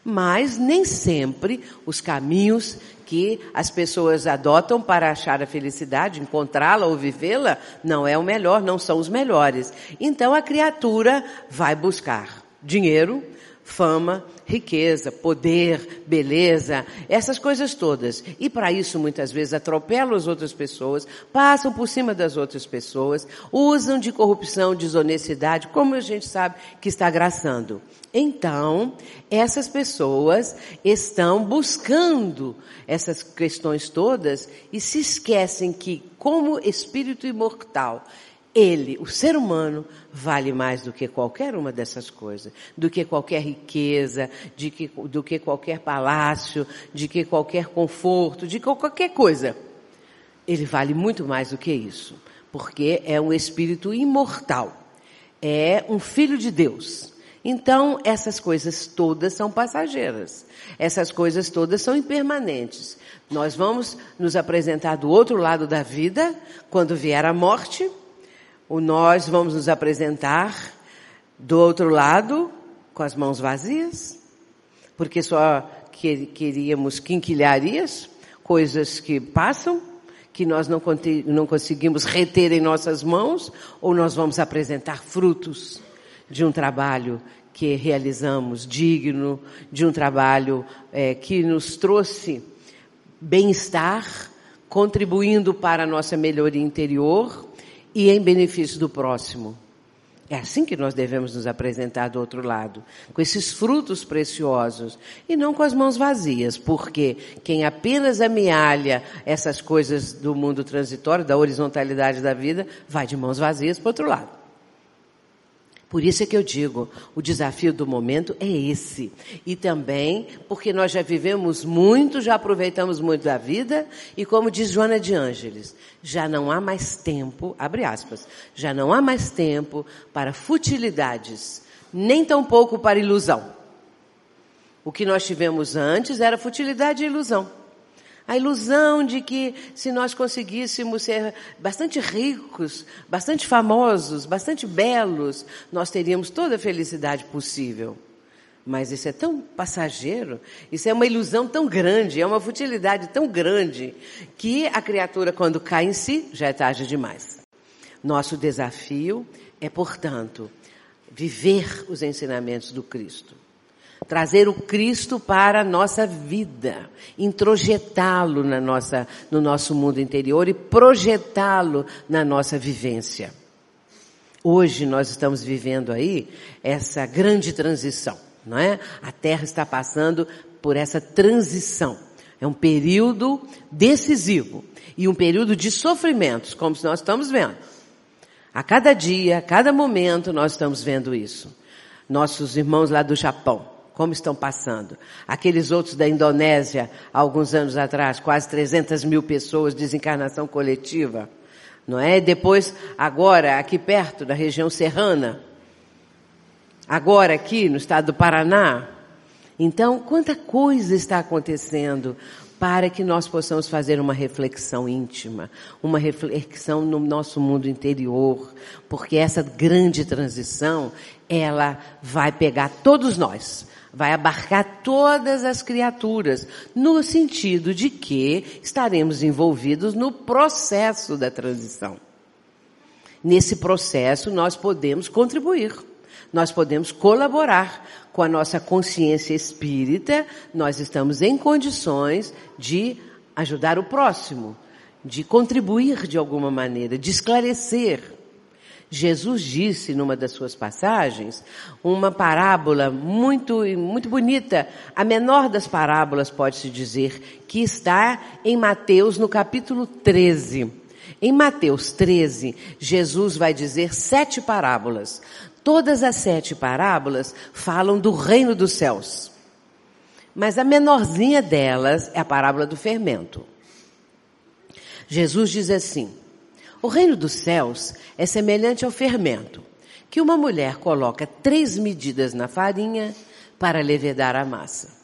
Mas nem sempre os caminhos que as pessoas adotam para achar a felicidade, encontrá-la ou vivê-la, não é o melhor, não são os melhores. Então a criatura vai buscar dinheiro, fama, riqueza, poder, beleza, essas coisas todas. E para isso muitas vezes atropelam as outras pessoas, passam por cima das outras pessoas, usam de corrupção, desonestidade, como a gente sabe que está graçando. Então, essas pessoas estão buscando essas questões todas e se esquecem que, como espírito imortal, ele, o ser humano, vale mais do que qualquer uma dessas coisas, do que qualquer riqueza, de que, do que qualquer palácio, de que qualquer conforto, de qualquer coisa. Ele vale muito mais do que isso, porque é um espírito imortal, é um filho de Deus. Então, essas coisas todas são passageiras. Essas coisas todas são impermanentes. Nós vamos nos apresentar do outro lado da vida, quando vier a morte, o nós vamos nos apresentar do outro lado com as mãos vazias, porque só queríamos quinquilharias, coisas que passam, que nós não, não conseguimos reter em nossas mãos, ou nós vamos apresentar frutos de um trabalho que realizamos digno, de um trabalho é, que nos trouxe bem-estar, contribuindo para a nossa melhoria interior e em benefício do próximo. É assim que nós devemos nos apresentar do outro lado, com esses frutos preciosos e não com as mãos vazias, porque quem apenas amealha essas coisas do mundo transitório, da horizontalidade da vida, vai de mãos vazias para o outro lado. Por isso é que eu digo, o desafio do momento é esse. E também porque nós já vivemos muito, já aproveitamos muito da vida, e como diz Joana de Ângeles, já não há mais tempo, abre aspas, já não há mais tempo para futilidades, nem tampouco para ilusão. O que nós tivemos antes era futilidade e ilusão. A ilusão de que se nós conseguíssemos ser bastante ricos, bastante famosos, bastante belos, nós teríamos toda a felicidade possível. Mas isso é tão passageiro, isso é uma ilusão tão grande, é uma futilidade tão grande, que a criatura, quando cai em si, já é tarde demais. Nosso desafio é, portanto, viver os ensinamentos do Cristo trazer o Cristo para a nossa vida, introjetá-lo na nossa, no nosso mundo interior e projetá-lo na nossa vivência. Hoje nós estamos vivendo aí essa grande transição, não é? A Terra está passando por essa transição. É um período decisivo e um período de sofrimentos, como nós estamos vendo. A cada dia, a cada momento nós estamos vendo isso. Nossos irmãos lá do Japão, como estão passando. Aqueles outros da Indonésia, há alguns anos atrás, quase 300 mil pessoas, desencarnação coletiva. Não é? Depois, agora, aqui perto, da região serrana. Agora, aqui, no estado do Paraná. Então, quanta coisa está acontecendo para que nós possamos fazer uma reflexão íntima, uma reflexão no nosso mundo interior, porque essa grande transição, ela vai pegar todos nós vai abarcar todas as criaturas, no sentido de que estaremos envolvidos no processo da transição. Nesse processo, nós podemos contribuir, nós podemos colaborar com a nossa consciência espírita, nós estamos em condições de ajudar o próximo, de contribuir de alguma maneira, de esclarecer. Jesus disse numa das suas passagens uma parábola muito, muito bonita, a menor das parábolas pode-se dizer, que está em Mateus no capítulo 13. Em Mateus 13, Jesus vai dizer sete parábolas. Todas as sete parábolas falam do reino dos céus. Mas a menorzinha delas é a parábola do fermento. Jesus diz assim, o reino dos céus é semelhante ao fermento, que uma mulher coloca três medidas na farinha para levedar a massa.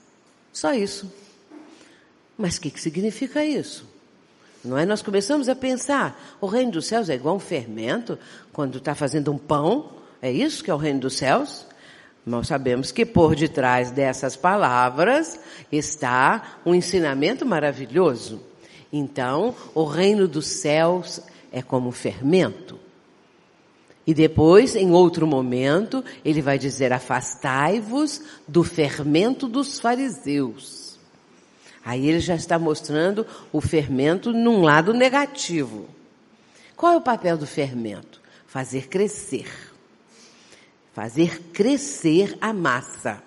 Só isso. Mas o que, que significa isso? Não é? Nós começamos a pensar, o reino dos céus é igual um fermento, quando está fazendo um pão, é isso que é o reino dos céus? Nós sabemos que por detrás dessas palavras está um ensinamento maravilhoso. Então, o reino dos céus é como fermento. E depois, em outro momento, ele vai dizer: afastai-vos do fermento dos fariseus. Aí ele já está mostrando o fermento num lado negativo. Qual é o papel do fermento? Fazer crescer. Fazer crescer a massa.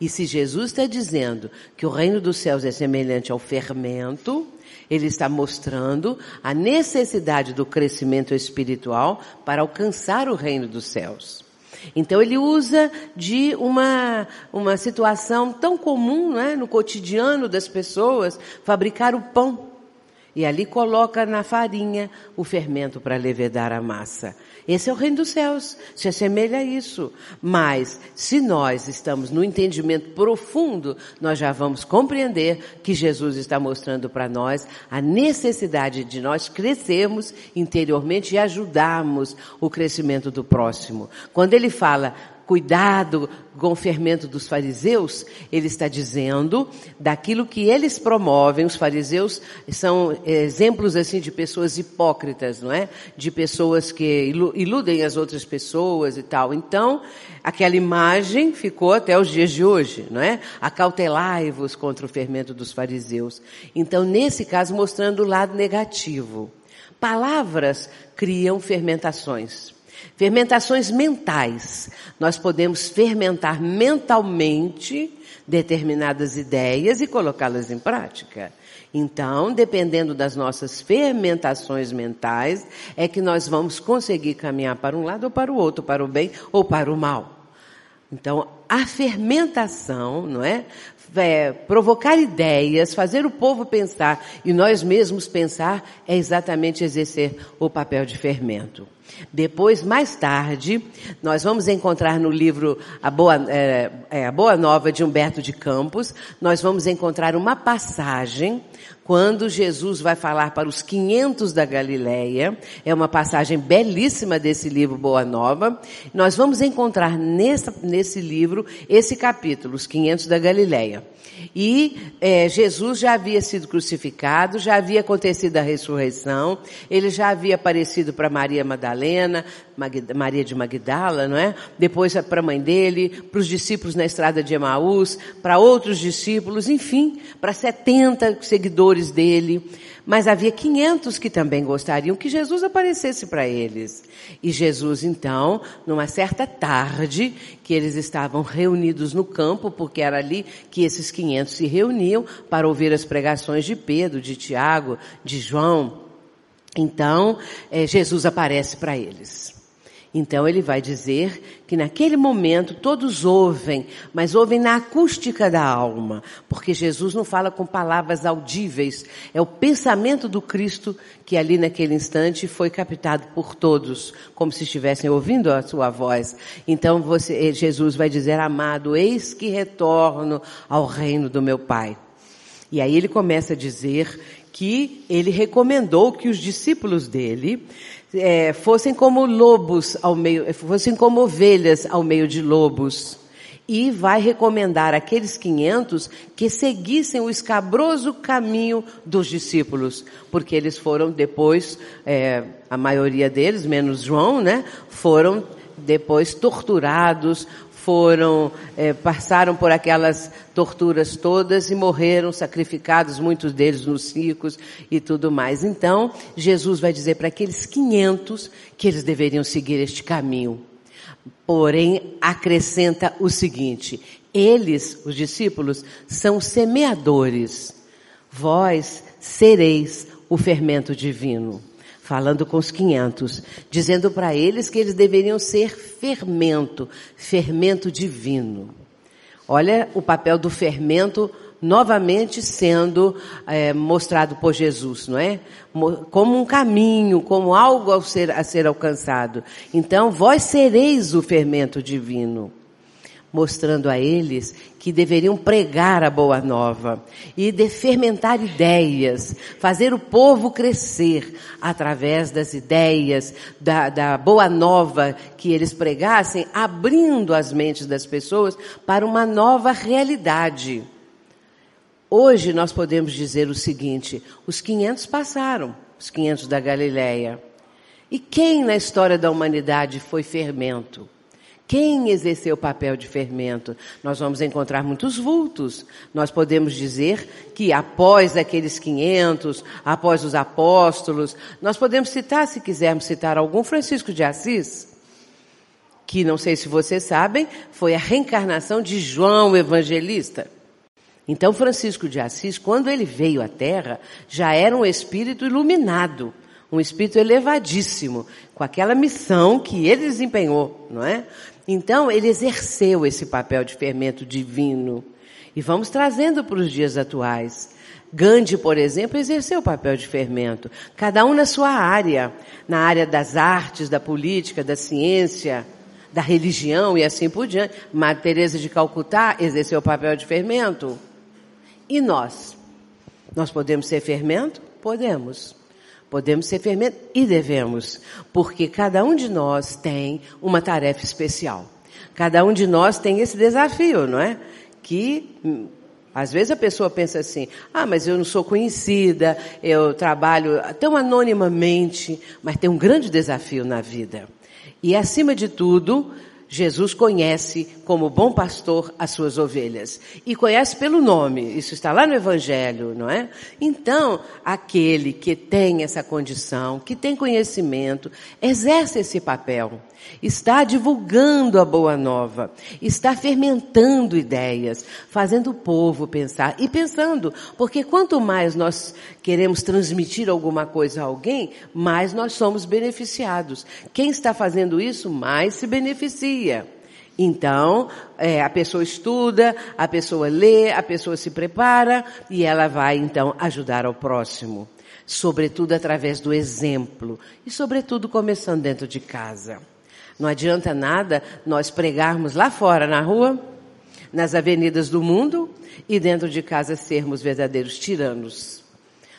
E se Jesus está dizendo que o reino dos céus é semelhante ao fermento, ele está mostrando a necessidade do crescimento espiritual para alcançar o reino dos céus. Então ele usa de uma, uma situação tão comum né, no cotidiano das pessoas, fabricar o pão. E ali coloca na farinha o fermento para levedar a massa. Esse é o reino dos céus, se assemelha a isso. Mas, se nós estamos no entendimento profundo, nós já vamos compreender que Jesus está mostrando para nós a necessidade de nós crescermos interiormente e ajudarmos o crescimento do próximo. Quando ele fala, cuidado com o fermento dos fariseus, ele está dizendo daquilo que eles promovem. Os fariseus são exemplos assim de pessoas hipócritas, não é? De pessoas que iludem as outras pessoas e tal. Então, aquela imagem ficou até os dias de hoje, não é? Acautelai-vos contra o fermento dos fariseus. Então, nesse caso, mostrando o lado negativo. Palavras criam fermentações. Fermentações mentais. Nós podemos fermentar mentalmente determinadas ideias e colocá-las em prática. Então, dependendo das nossas fermentações mentais, é que nós vamos conseguir caminhar para um lado ou para o outro, para o bem ou para o mal. Então, a fermentação, não é? É? provocar ideias, fazer o povo pensar e nós mesmos pensar é exatamente exercer o papel de fermento. Depois, mais tarde, nós vamos encontrar no livro A Boa, é, é, a Boa Nova de Humberto de Campos, nós vamos encontrar uma passagem quando Jesus vai falar para os 500 da Galileia. É uma passagem belíssima desse livro Boa Nova. Nós vamos encontrar nesse, nesse livro esse capítulo, os 500 da Galileia. E é, Jesus já havia sido crucificado, já havia acontecido a ressurreição, ele já havia aparecido para Maria Madalena, Maria de Magdala, não é? Depois para a mãe dele, para os discípulos na estrada de Emaús, para outros discípulos, enfim, para 70 seguidores dele. Mas havia 500 que também gostariam que Jesus aparecesse para eles. E Jesus, então, numa certa tarde, que eles estavam reunidos no campo, porque era ali que esses 500 se reuniam para ouvir as pregações de Pedro, de Tiago, de João. Então, é, Jesus aparece para eles. Então ele vai dizer que naquele momento todos ouvem, mas ouvem na acústica da alma, porque Jesus não fala com palavras audíveis, é o pensamento do Cristo que ali naquele instante foi captado por todos, como se estivessem ouvindo a sua voz. Então você, Jesus vai dizer, amado, eis que retorno ao reino do meu Pai. E aí ele começa a dizer que ele recomendou que os discípulos dele é, fossem como lobos ao meio, fossem como ovelhas ao meio de lobos. E vai recomendar aqueles 500 que seguissem o escabroso caminho dos discípulos, porque eles foram depois, é, a maioria deles, menos João, né, foram depois torturados, foram, é, passaram por aquelas torturas todas e morreram sacrificados, muitos deles nos circos e tudo mais. Então, Jesus vai dizer para aqueles 500 que eles deveriam seguir este caminho. Porém, acrescenta o seguinte, eles, os discípulos, são semeadores. Vós sereis o fermento divino falando com os 500, dizendo para eles que eles deveriam ser fermento, fermento divino. Olha o papel do fermento novamente sendo é, mostrado por Jesus, não é? Como um caminho, como algo a ser, a ser alcançado. Então, vós sereis o fermento divino mostrando a eles que deveriam pregar a boa nova e de fermentar ideias, fazer o povo crescer através das ideias, da, da boa nova que eles pregassem, abrindo as mentes das pessoas para uma nova realidade. Hoje nós podemos dizer o seguinte, os 500 passaram, os 500 da Galileia. E quem na história da humanidade foi fermento? Quem exerceu o papel de fermento? Nós vamos encontrar muitos vultos. Nós podemos dizer que após aqueles 500, após os apóstolos, nós podemos citar, se quisermos citar algum, Francisco de Assis, que não sei se vocês sabem, foi a reencarnação de João Evangelista. Então Francisco de Assis, quando ele veio à Terra, já era um espírito iluminado um espírito elevadíssimo, com aquela missão que ele desempenhou, não é? Então, ele exerceu esse papel de fermento divino. E vamos trazendo para os dias atuais. Gandhi, por exemplo, exerceu o papel de fermento. Cada um na sua área. Na área das artes, da política, da ciência, da religião e assim por diante. Madre Teresa de Calcutá exerceu o papel de fermento. E nós? Nós podemos ser fermento? Podemos. Podemos ser fermento e devemos, porque cada um de nós tem uma tarefa especial. Cada um de nós tem esse desafio, não é? Que hum, às vezes a pessoa pensa assim: ah, mas eu não sou conhecida, eu trabalho tão anonimamente, mas tem um grande desafio na vida. E acima de tudo, Jesus conhece como bom pastor as suas ovelhas e conhece pelo nome. Isso está lá no evangelho, não é? Então, aquele que tem essa condição, que tem conhecimento, exerce esse papel. Está divulgando a boa nova, está fermentando ideias, fazendo o povo pensar e pensando, porque quanto mais nós queremos transmitir alguma coisa a alguém, mais nós somos beneficiados. Quem está fazendo isso, mais se beneficia. Então, é, a pessoa estuda, a pessoa lê, a pessoa se prepara e ela vai então ajudar ao próximo. Sobretudo através do exemplo e sobretudo começando dentro de casa. Não adianta nada nós pregarmos lá fora na rua, nas avenidas do mundo e dentro de casa sermos verdadeiros tiranos.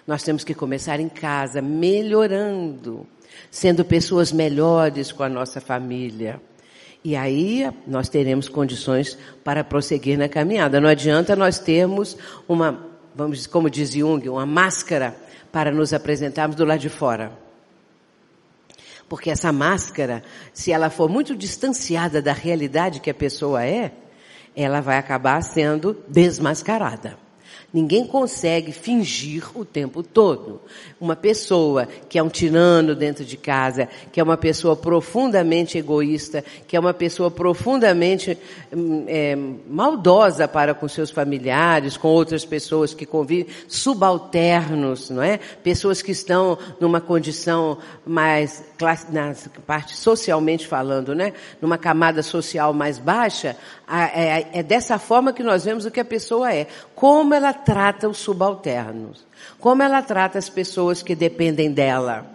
Nós temos que começar em casa, melhorando, sendo pessoas melhores com a nossa família. E aí nós teremos condições para prosseguir na caminhada. Não adianta nós termos uma, vamos, como diz Jung, uma máscara para nos apresentarmos do lado de fora. Porque essa máscara, se ela for muito distanciada da realidade que a pessoa é, ela vai acabar sendo desmascarada. Ninguém consegue fingir o tempo todo. Uma pessoa que é um tirano dentro de casa, que é uma pessoa profundamente egoísta, que é uma pessoa profundamente hum, é, maldosa para com seus familiares, com outras pessoas que convivem, subalternos, não é? Pessoas que estão numa condição mais, na parte socialmente falando, né? Numa camada social mais baixa, é, é dessa forma que nós vemos o que a pessoa é. Como ela trata os subalternos. Como ela trata as pessoas que dependem dela.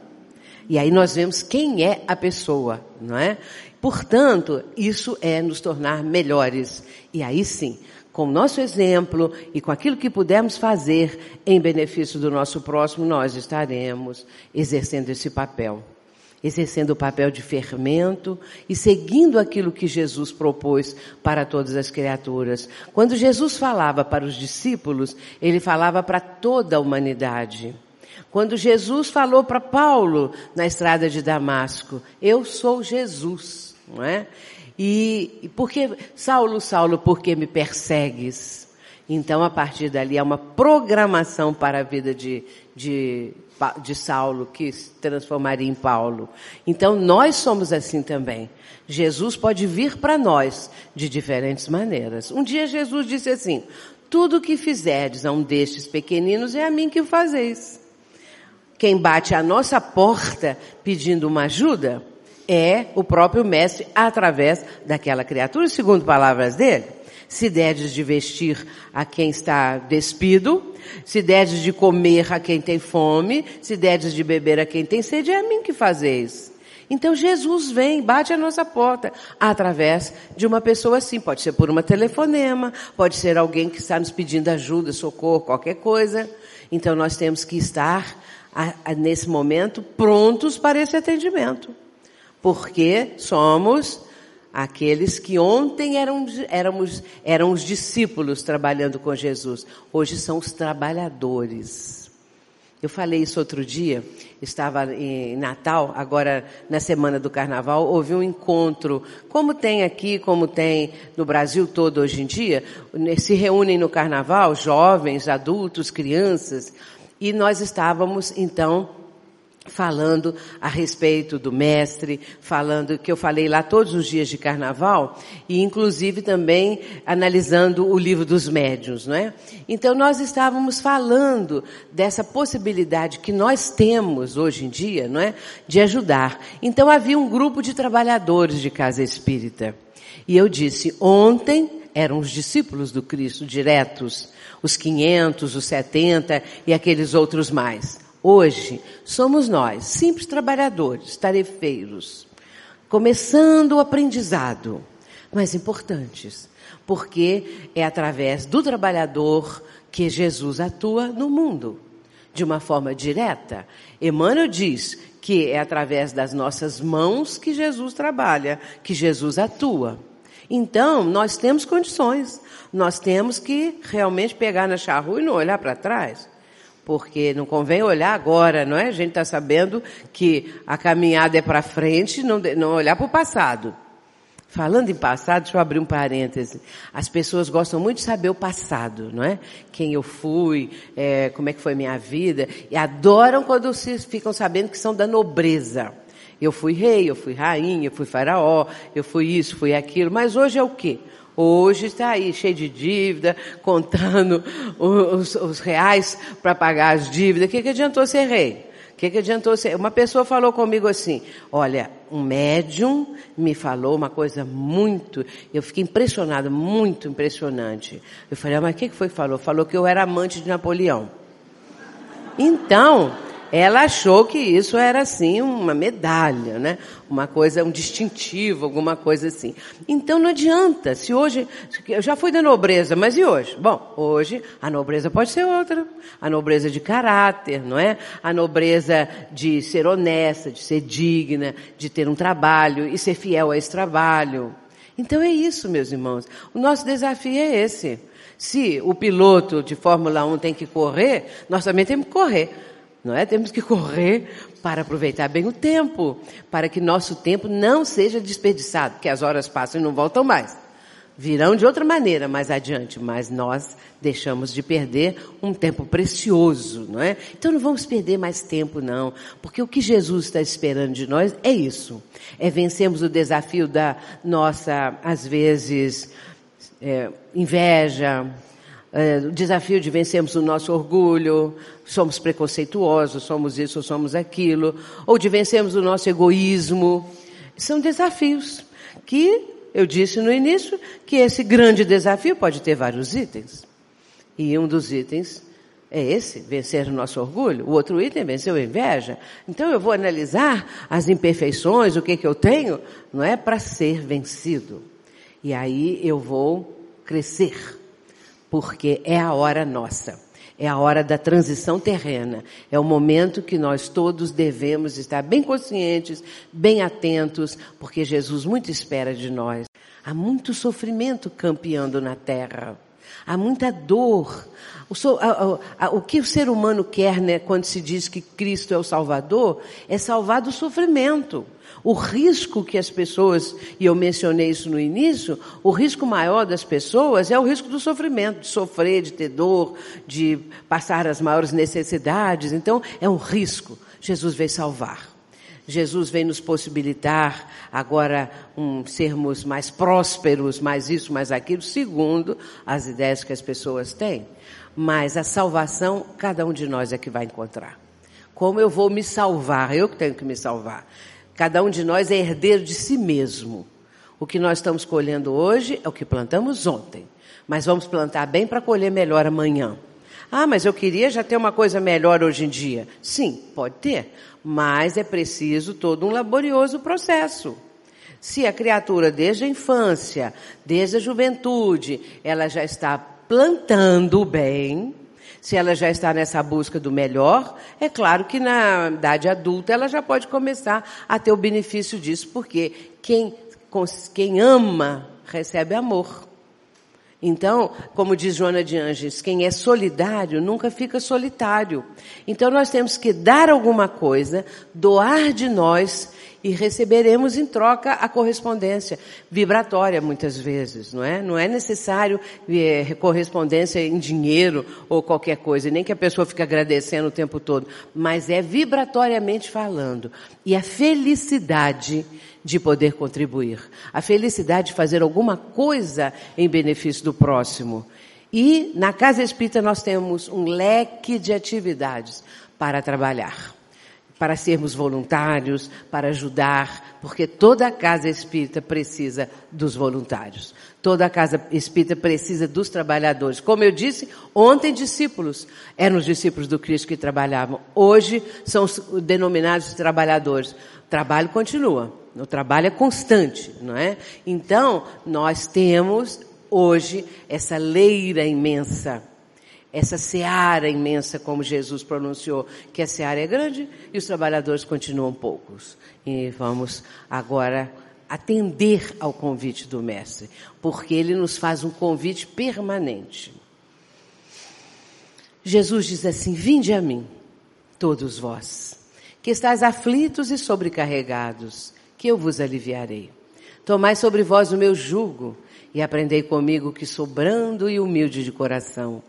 E aí nós vemos quem é a pessoa, não é? Portanto, isso é nos tornar melhores. E aí sim, com o nosso exemplo e com aquilo que pudermos fazer em benefício do nosso próximo, nós estaremos exercendo esse papel exercendo o papel de fermento e seguindo aquilo que Jesus propôs para todas as criaturas. Quando Jesus falava para os discípulos, ele falava para toda a humanidade. Quando Jesus falou para Paulo na estrada de Damasco, eu sou Jesus, não é? E, porque, Saulo, Saulo, por que me persegues? Então, a partir dali, há uma programação para a vida de, de de Saulo, que se transformaria em Paulo. Então nós somos assim também. Jesus pode vir para nós de diferentes maneiras. Um dia Jesus disse assim: Tudo o que fizerdes a um destes pequeninos é a mim que o fazeis. Quem bate à nossa porta pedindo uma ajuda é o próprio mestre através daquela criatura, segundo palavras dele se deres de vestir a quem está despido, se deres de comer a quem tem fome, se deres de beber a quem tem sede, é a mim que fazeis. Então Jesus vem, bate a nossa porta, através de uma pessoa assim. Pode ser por uma telefonema, pode ser alguém que está nos pedindo ajuda, socorro, qualquer coisa. Então nós temos que estar, a, a, nesse momento, prontos para esse atendimento. Porque somos Aqueles que ontem eram, éramos, eram os discípulos trabalhando com Jesus, hoje são os trabalhadores. Eu falei isso outro dia, estava em Natal, agora na semana do Carnaval, houve um encontro, como tem aqui, como tem no Brasil todo hoje em dia, se reúnem no Carnaval jovens, adultos, crianças, e nós estávamos então falando a respeito do mestre, falando que eu falei lá todos os dias de carnaval e inclusive também analisando o livro dos médiuns, não é? Então nós estávamos falando dessa possibilidade que nós temos hoje em dia, não é? De ajudar. Então havia um grupo de trabalhadores de casa espírita. E eu disse, ontem eram os discípulos do Cristo diretos, os 500, os 70 e aqueles outros mais. Hoje, somos nós, simples trabalhadores, tarefeiros, começando o aprendizado, mas importantes, porque é através do trabalhador que Jesus atua no mundo, de uma forma direta. Emmanuel diz que é através das nossas mãos que Jesus trabalha, que Jesus atua. Então, nós temos condições, nós temos que realmente pegar na charrua e não olhar para trás porque não convém olhar agora, não é? A gente está sabendo que a caminhada é para frente, não, não olhar para o passado. Falando em passado, deixa eu abrir um parêntese. As pessoas gostam muito de saber o passado, não é? Quem eu fui, é, como é que foi minha vida, e adoram quando se ficam sabendo que são da nobreza. Eu fui rei, eu fui rainha, eu fui faraó, eu fui isso, fui aquilo, mas hoje é o quê? Hoje está aí cheio de dívida, contando os, os reais para pagar as dívidas. O que, que adiantou ser rei? O que, que adiantou ser? Uma pessoa falou comigo assim: olha, um médium me falou uma coisa muito, eu fiquei impressionada, muito impressionante. Eu falei, ah, mas o que, que foi que falou? Falou que eu era amante de Napoleão. Então, ela achou que isso era assim uma medalha, né? Uma coisa, um distintivo, alguma coisa assim. Então não adianta. Se hoje, eu já fui da nobreza, mas e hoje? Bom, hoje a nobreza pode ser outra. A nobreza de caráter, não é? A nobreza de ser honesta, de ser digna, de ter um trabalho e ser fiel a esse trabalho. Então é isso, meus irmãos. O nosso desafio é esse. Se o piloto de Fórmula 1 tem que correr, nós também temos que correr não é? Temos que correr para aproveitar bem o tempo, para que nosso tempo não seja desperdiçado, porque as horas passam e não voltam mais. Virão de outra maneira mais adiante, mas nós deixamos de perder um tempo precioso, não é? Então não vamos perder mais tempo não, porque o que Jesus está esperando de nós é isso, é vencermos o desafio da nossa, às vezes, é, inveja, é, o desafio de vencermos o nosso orgulho, somos preconceituosos, somos isso, somos aquilo, ou de vencermos o nosso egoísmo. São desafios que eu disse no início que esse grande desafio pode ter vários itens. E um dos itens é esse, vencer o nosso orgulho. O outro item é vencer a inveja. Então eu vou analisar as imperfeições, o que que eu tenho, não é para ser vencido. E aí eu vou crescer porque é a hora nossa. É a hora da transição terrena. É o momento que nós todos devemos estar bem conscientes, bem atentos, porque Jesus muito espera de nós. Há muito sofrimento campeando na terra. Há muita dor. O, so, a, a, a, o, que o ser humano quer, né, quando se diz que Cristo é o Salvador, é salvar do sofrimento. O risco que as pessoas, e eu mencionei isso no início, o risco maior das pessoas é o risco do sofrimento, de sofrer, de ter dor, de passar as maiores necessidades. Então, é um risco. Jesus veio salvar. Jesus vem nos possibilitar agora um, sermos mais prósperos, mais isso, mais aquilo, segundo as ideias que as pessoas têm. Mas a salvação, cada um de nós é que vai encontrar. Como eu vou me salvar? Eu que tenho que me salvar. Cada um de nós é herdeiro de si mesmo. O que nós estamos colhendo hoje é o que plantamos ontem. Mas vamos plantar bem para colher melhor amanhã. Ah, mas eu queria já ter uma coisa melhor hoje em dia. Sim, pode ter. Mas é preciso todo um laborioso processo. Se a criatura desde a infância, desde a juventude, ela já está plantando o bem, se ela já está nessa busca do melhor, é claro que na idade adulta ela já pode começar a ter o benefício disso, porque quem, quem ama recebe amor. Então, como diz Joana de Anges, quem é solidário nunca fica solitário. Então nós temos que dar alguma coisa, doar de nós e receberemos em troca a correspondência vibratória muitas vezes, não é? Não é necessário é, correspondência em dinheiro ou qualquer coisa, nem que a pessoa fique agradecendo o tempo todo, mas é vibratoriamente falando. E a felicidade de poder contribuir, a felicidade de fazer alguma coisa em benefício do próximo. E na Casa Espírita nós temos um leque de atividades para trabalhar para sermos voluntários, para ajudar, porque toda a casa espírita precisa dos voluntários. Toda a casa espírita precisa dos trabalhadores. Como eu disse, ontem discípulos eram os discípulos do Cristo que trabalhavam. Hoje são os denominados trabalhadores. O trabalho continua. O trabalho é constante, não é? Então, nós temos hoje essa leira imensa essa seara imensa, como Jesus pronunciou, que a seara é grande e os trabalhadores continuam poucos. E vamos agora atender ao convite do Mestre, porque ele nos faz um convite permanente. Jesus diz assim: Vinde a mim, todos vós, que estáis aflitos e sobrecarregados, que eu vos aliviarei. Tomai sobre vós o meu jugo e aprendei comigo que sou brando e humilde de coração.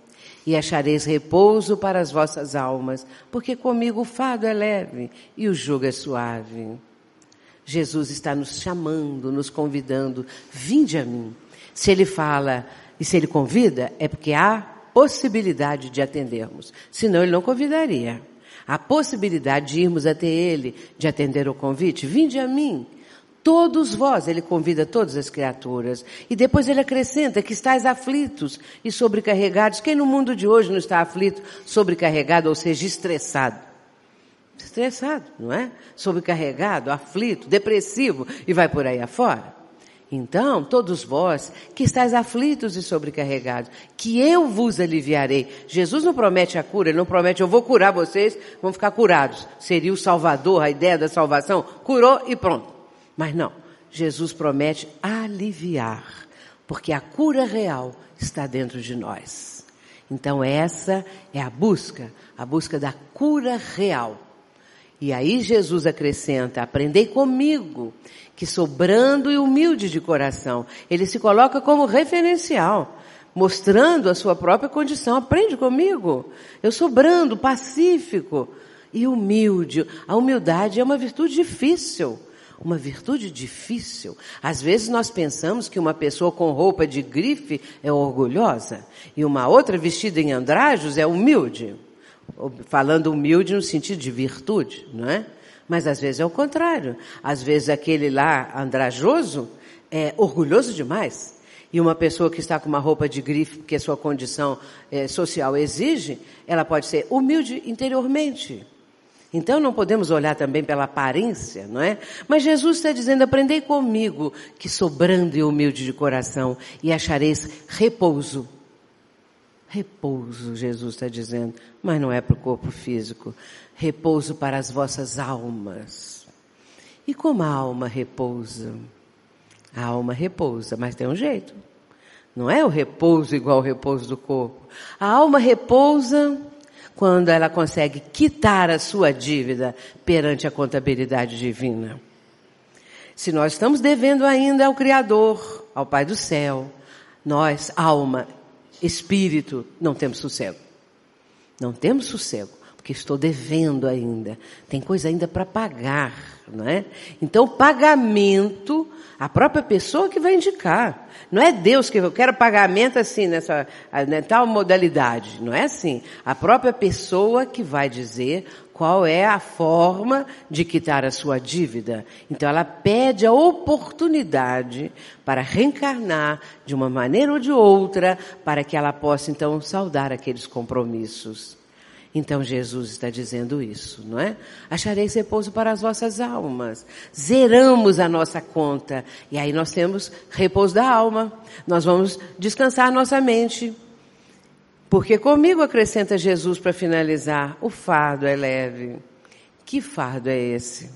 E achareis repouso para as vossas almas, porque comigo o fado é leve e o jugo é suave. Jesus está nos chamando, nos convidando, vinde a mim. Se ele fala e se ele convida, é porque há possibilidade de atendermos. Senão ele não convidaria. A possibilidade de irmos até ele, de atender o convite, vinde a mim. Todos vós, ele convida todas as criaturas. E depois ele acrescenta que estáis aflitos e sobrecarregados. Quem no mundo de hoje não está aflito, sobrecarregado, ou seja, estressado? Estressado, não é? Sobrecarregado, aflito, depressivo e vai por aí afora. Então, todos vós que estáis aflitos e sobrecarregados, que eu vos aliviarei. Jesus não promete a cura, ele não promete, eu vou curar vocês, vão ficar curados. Seria o Salvador, a ideia da salvação, curou e pronto. Mas não, Jesus promete aliviar, porque a cura real está dentro de nós. Então essa é a busca, a busca da cura real. E aí Jesus acrescenta, aprendei comigo, que sou brando e humilde de coração. Ele se coloca como referencial, mostrando a sua própria condição. Aprende comigo. Eu sou brando, pacífico e humilde. A humildade é uma virtude difícil uma virtude difícil. Às vezes nós pensamos que uma pessoa com roupa de grife é orgulhosa e uma outra vestida em andrajos é humilde. Falando humilde no sentido de virtude, não é? Mas às vezes é o contrário. Às vezes aquele lá andrajoso é orgulhoso demais. E uma pessoa que está com uma roupa de grife, porque a sua condição é, social exige, ela pode ser humilde interiormente. Então não podemos olhar também pela aparência, não é? Mas Jesus está dizendo, aprendei comigo, que sou brando e humilde de coração, e achareis repouso. Repouso, Jesus está dizendo, mas não é para o corpo físico. Repouso para as vossas almas. E como a alma repousa? A alma repousa, mas tem um jeito. Não é o repouso igual ao repouso do corpo. A alma repousa quando ela consegue quitar a sua dívida perante a contabilidade divina. Se nós estamos devendo ainda ao Criador, ao Pai do céu, nós, alma, espírito, não temos sossego. Não temos sossego, porque estou devendo ainda. Tem coisa ainda para pagar, não é? Então, pagamento a própria pessoa que vai indicar. Não é Deus que eu quero pagamento assim nessa né, tal modalidade. Não é assim. A própria pessoa que vai dizer qual é a forma de quitar a sua dívida. Então ela pede a oportunidade para reencarnar de uma maneira ou de outra para que ela possa então saldar aqueles compromissos. Então Jesus está dizendo isso, não é? Achareis repouso para as vossas almas. Zeramos a nossa conta. E aí nós temos repouso da alma. Nós vamos descansar nossa mente. Porque comigo acrescenta Jesus para finalizar, o fardo é leve. Que fardo é esse?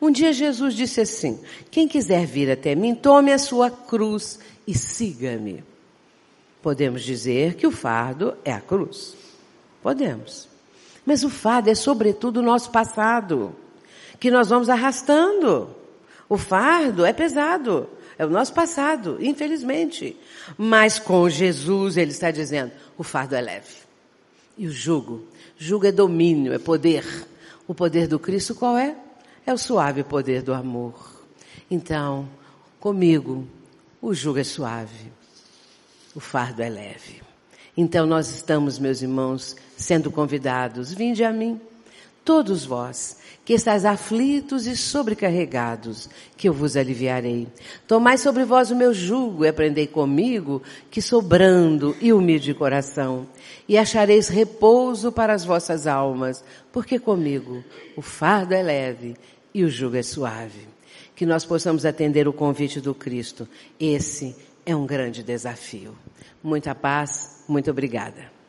Um dia Jesus disse assim: Quem quiser vir até mim, tome a sua cruz e siga-me. Podemos dizer que o fardo é a cruz. Podemos. Mas o fardo é sobretudo o nosso passado, que nós vamos arrastando. O fardo é pesado, é o nosso passado, infelizmente. Mas com Jesus, ele está dizendo, o fardo é leve. E o jugo? Jugo é domínio, é poder. O poder do Cristo qual é? É o suave poder do amor. Então, comigo, o jugo é suave, o fardo é leve. Então nós estamos, meus irmãos, sendo convidados, vinde a mim, todos vós, que estáis aflitos e sobrecarregados, que eu vos aliviarei. Tomai sobre vós o meu jugo e aprendei comigo, que sou brando e humilde de coração, e achareis repouso para as vossas almas, porque comigo o fardo é leve e o jugo é suave. Que nós possamos atender o convite do Cristo. Esse é um grande desafio. Muita paz muito obrigada.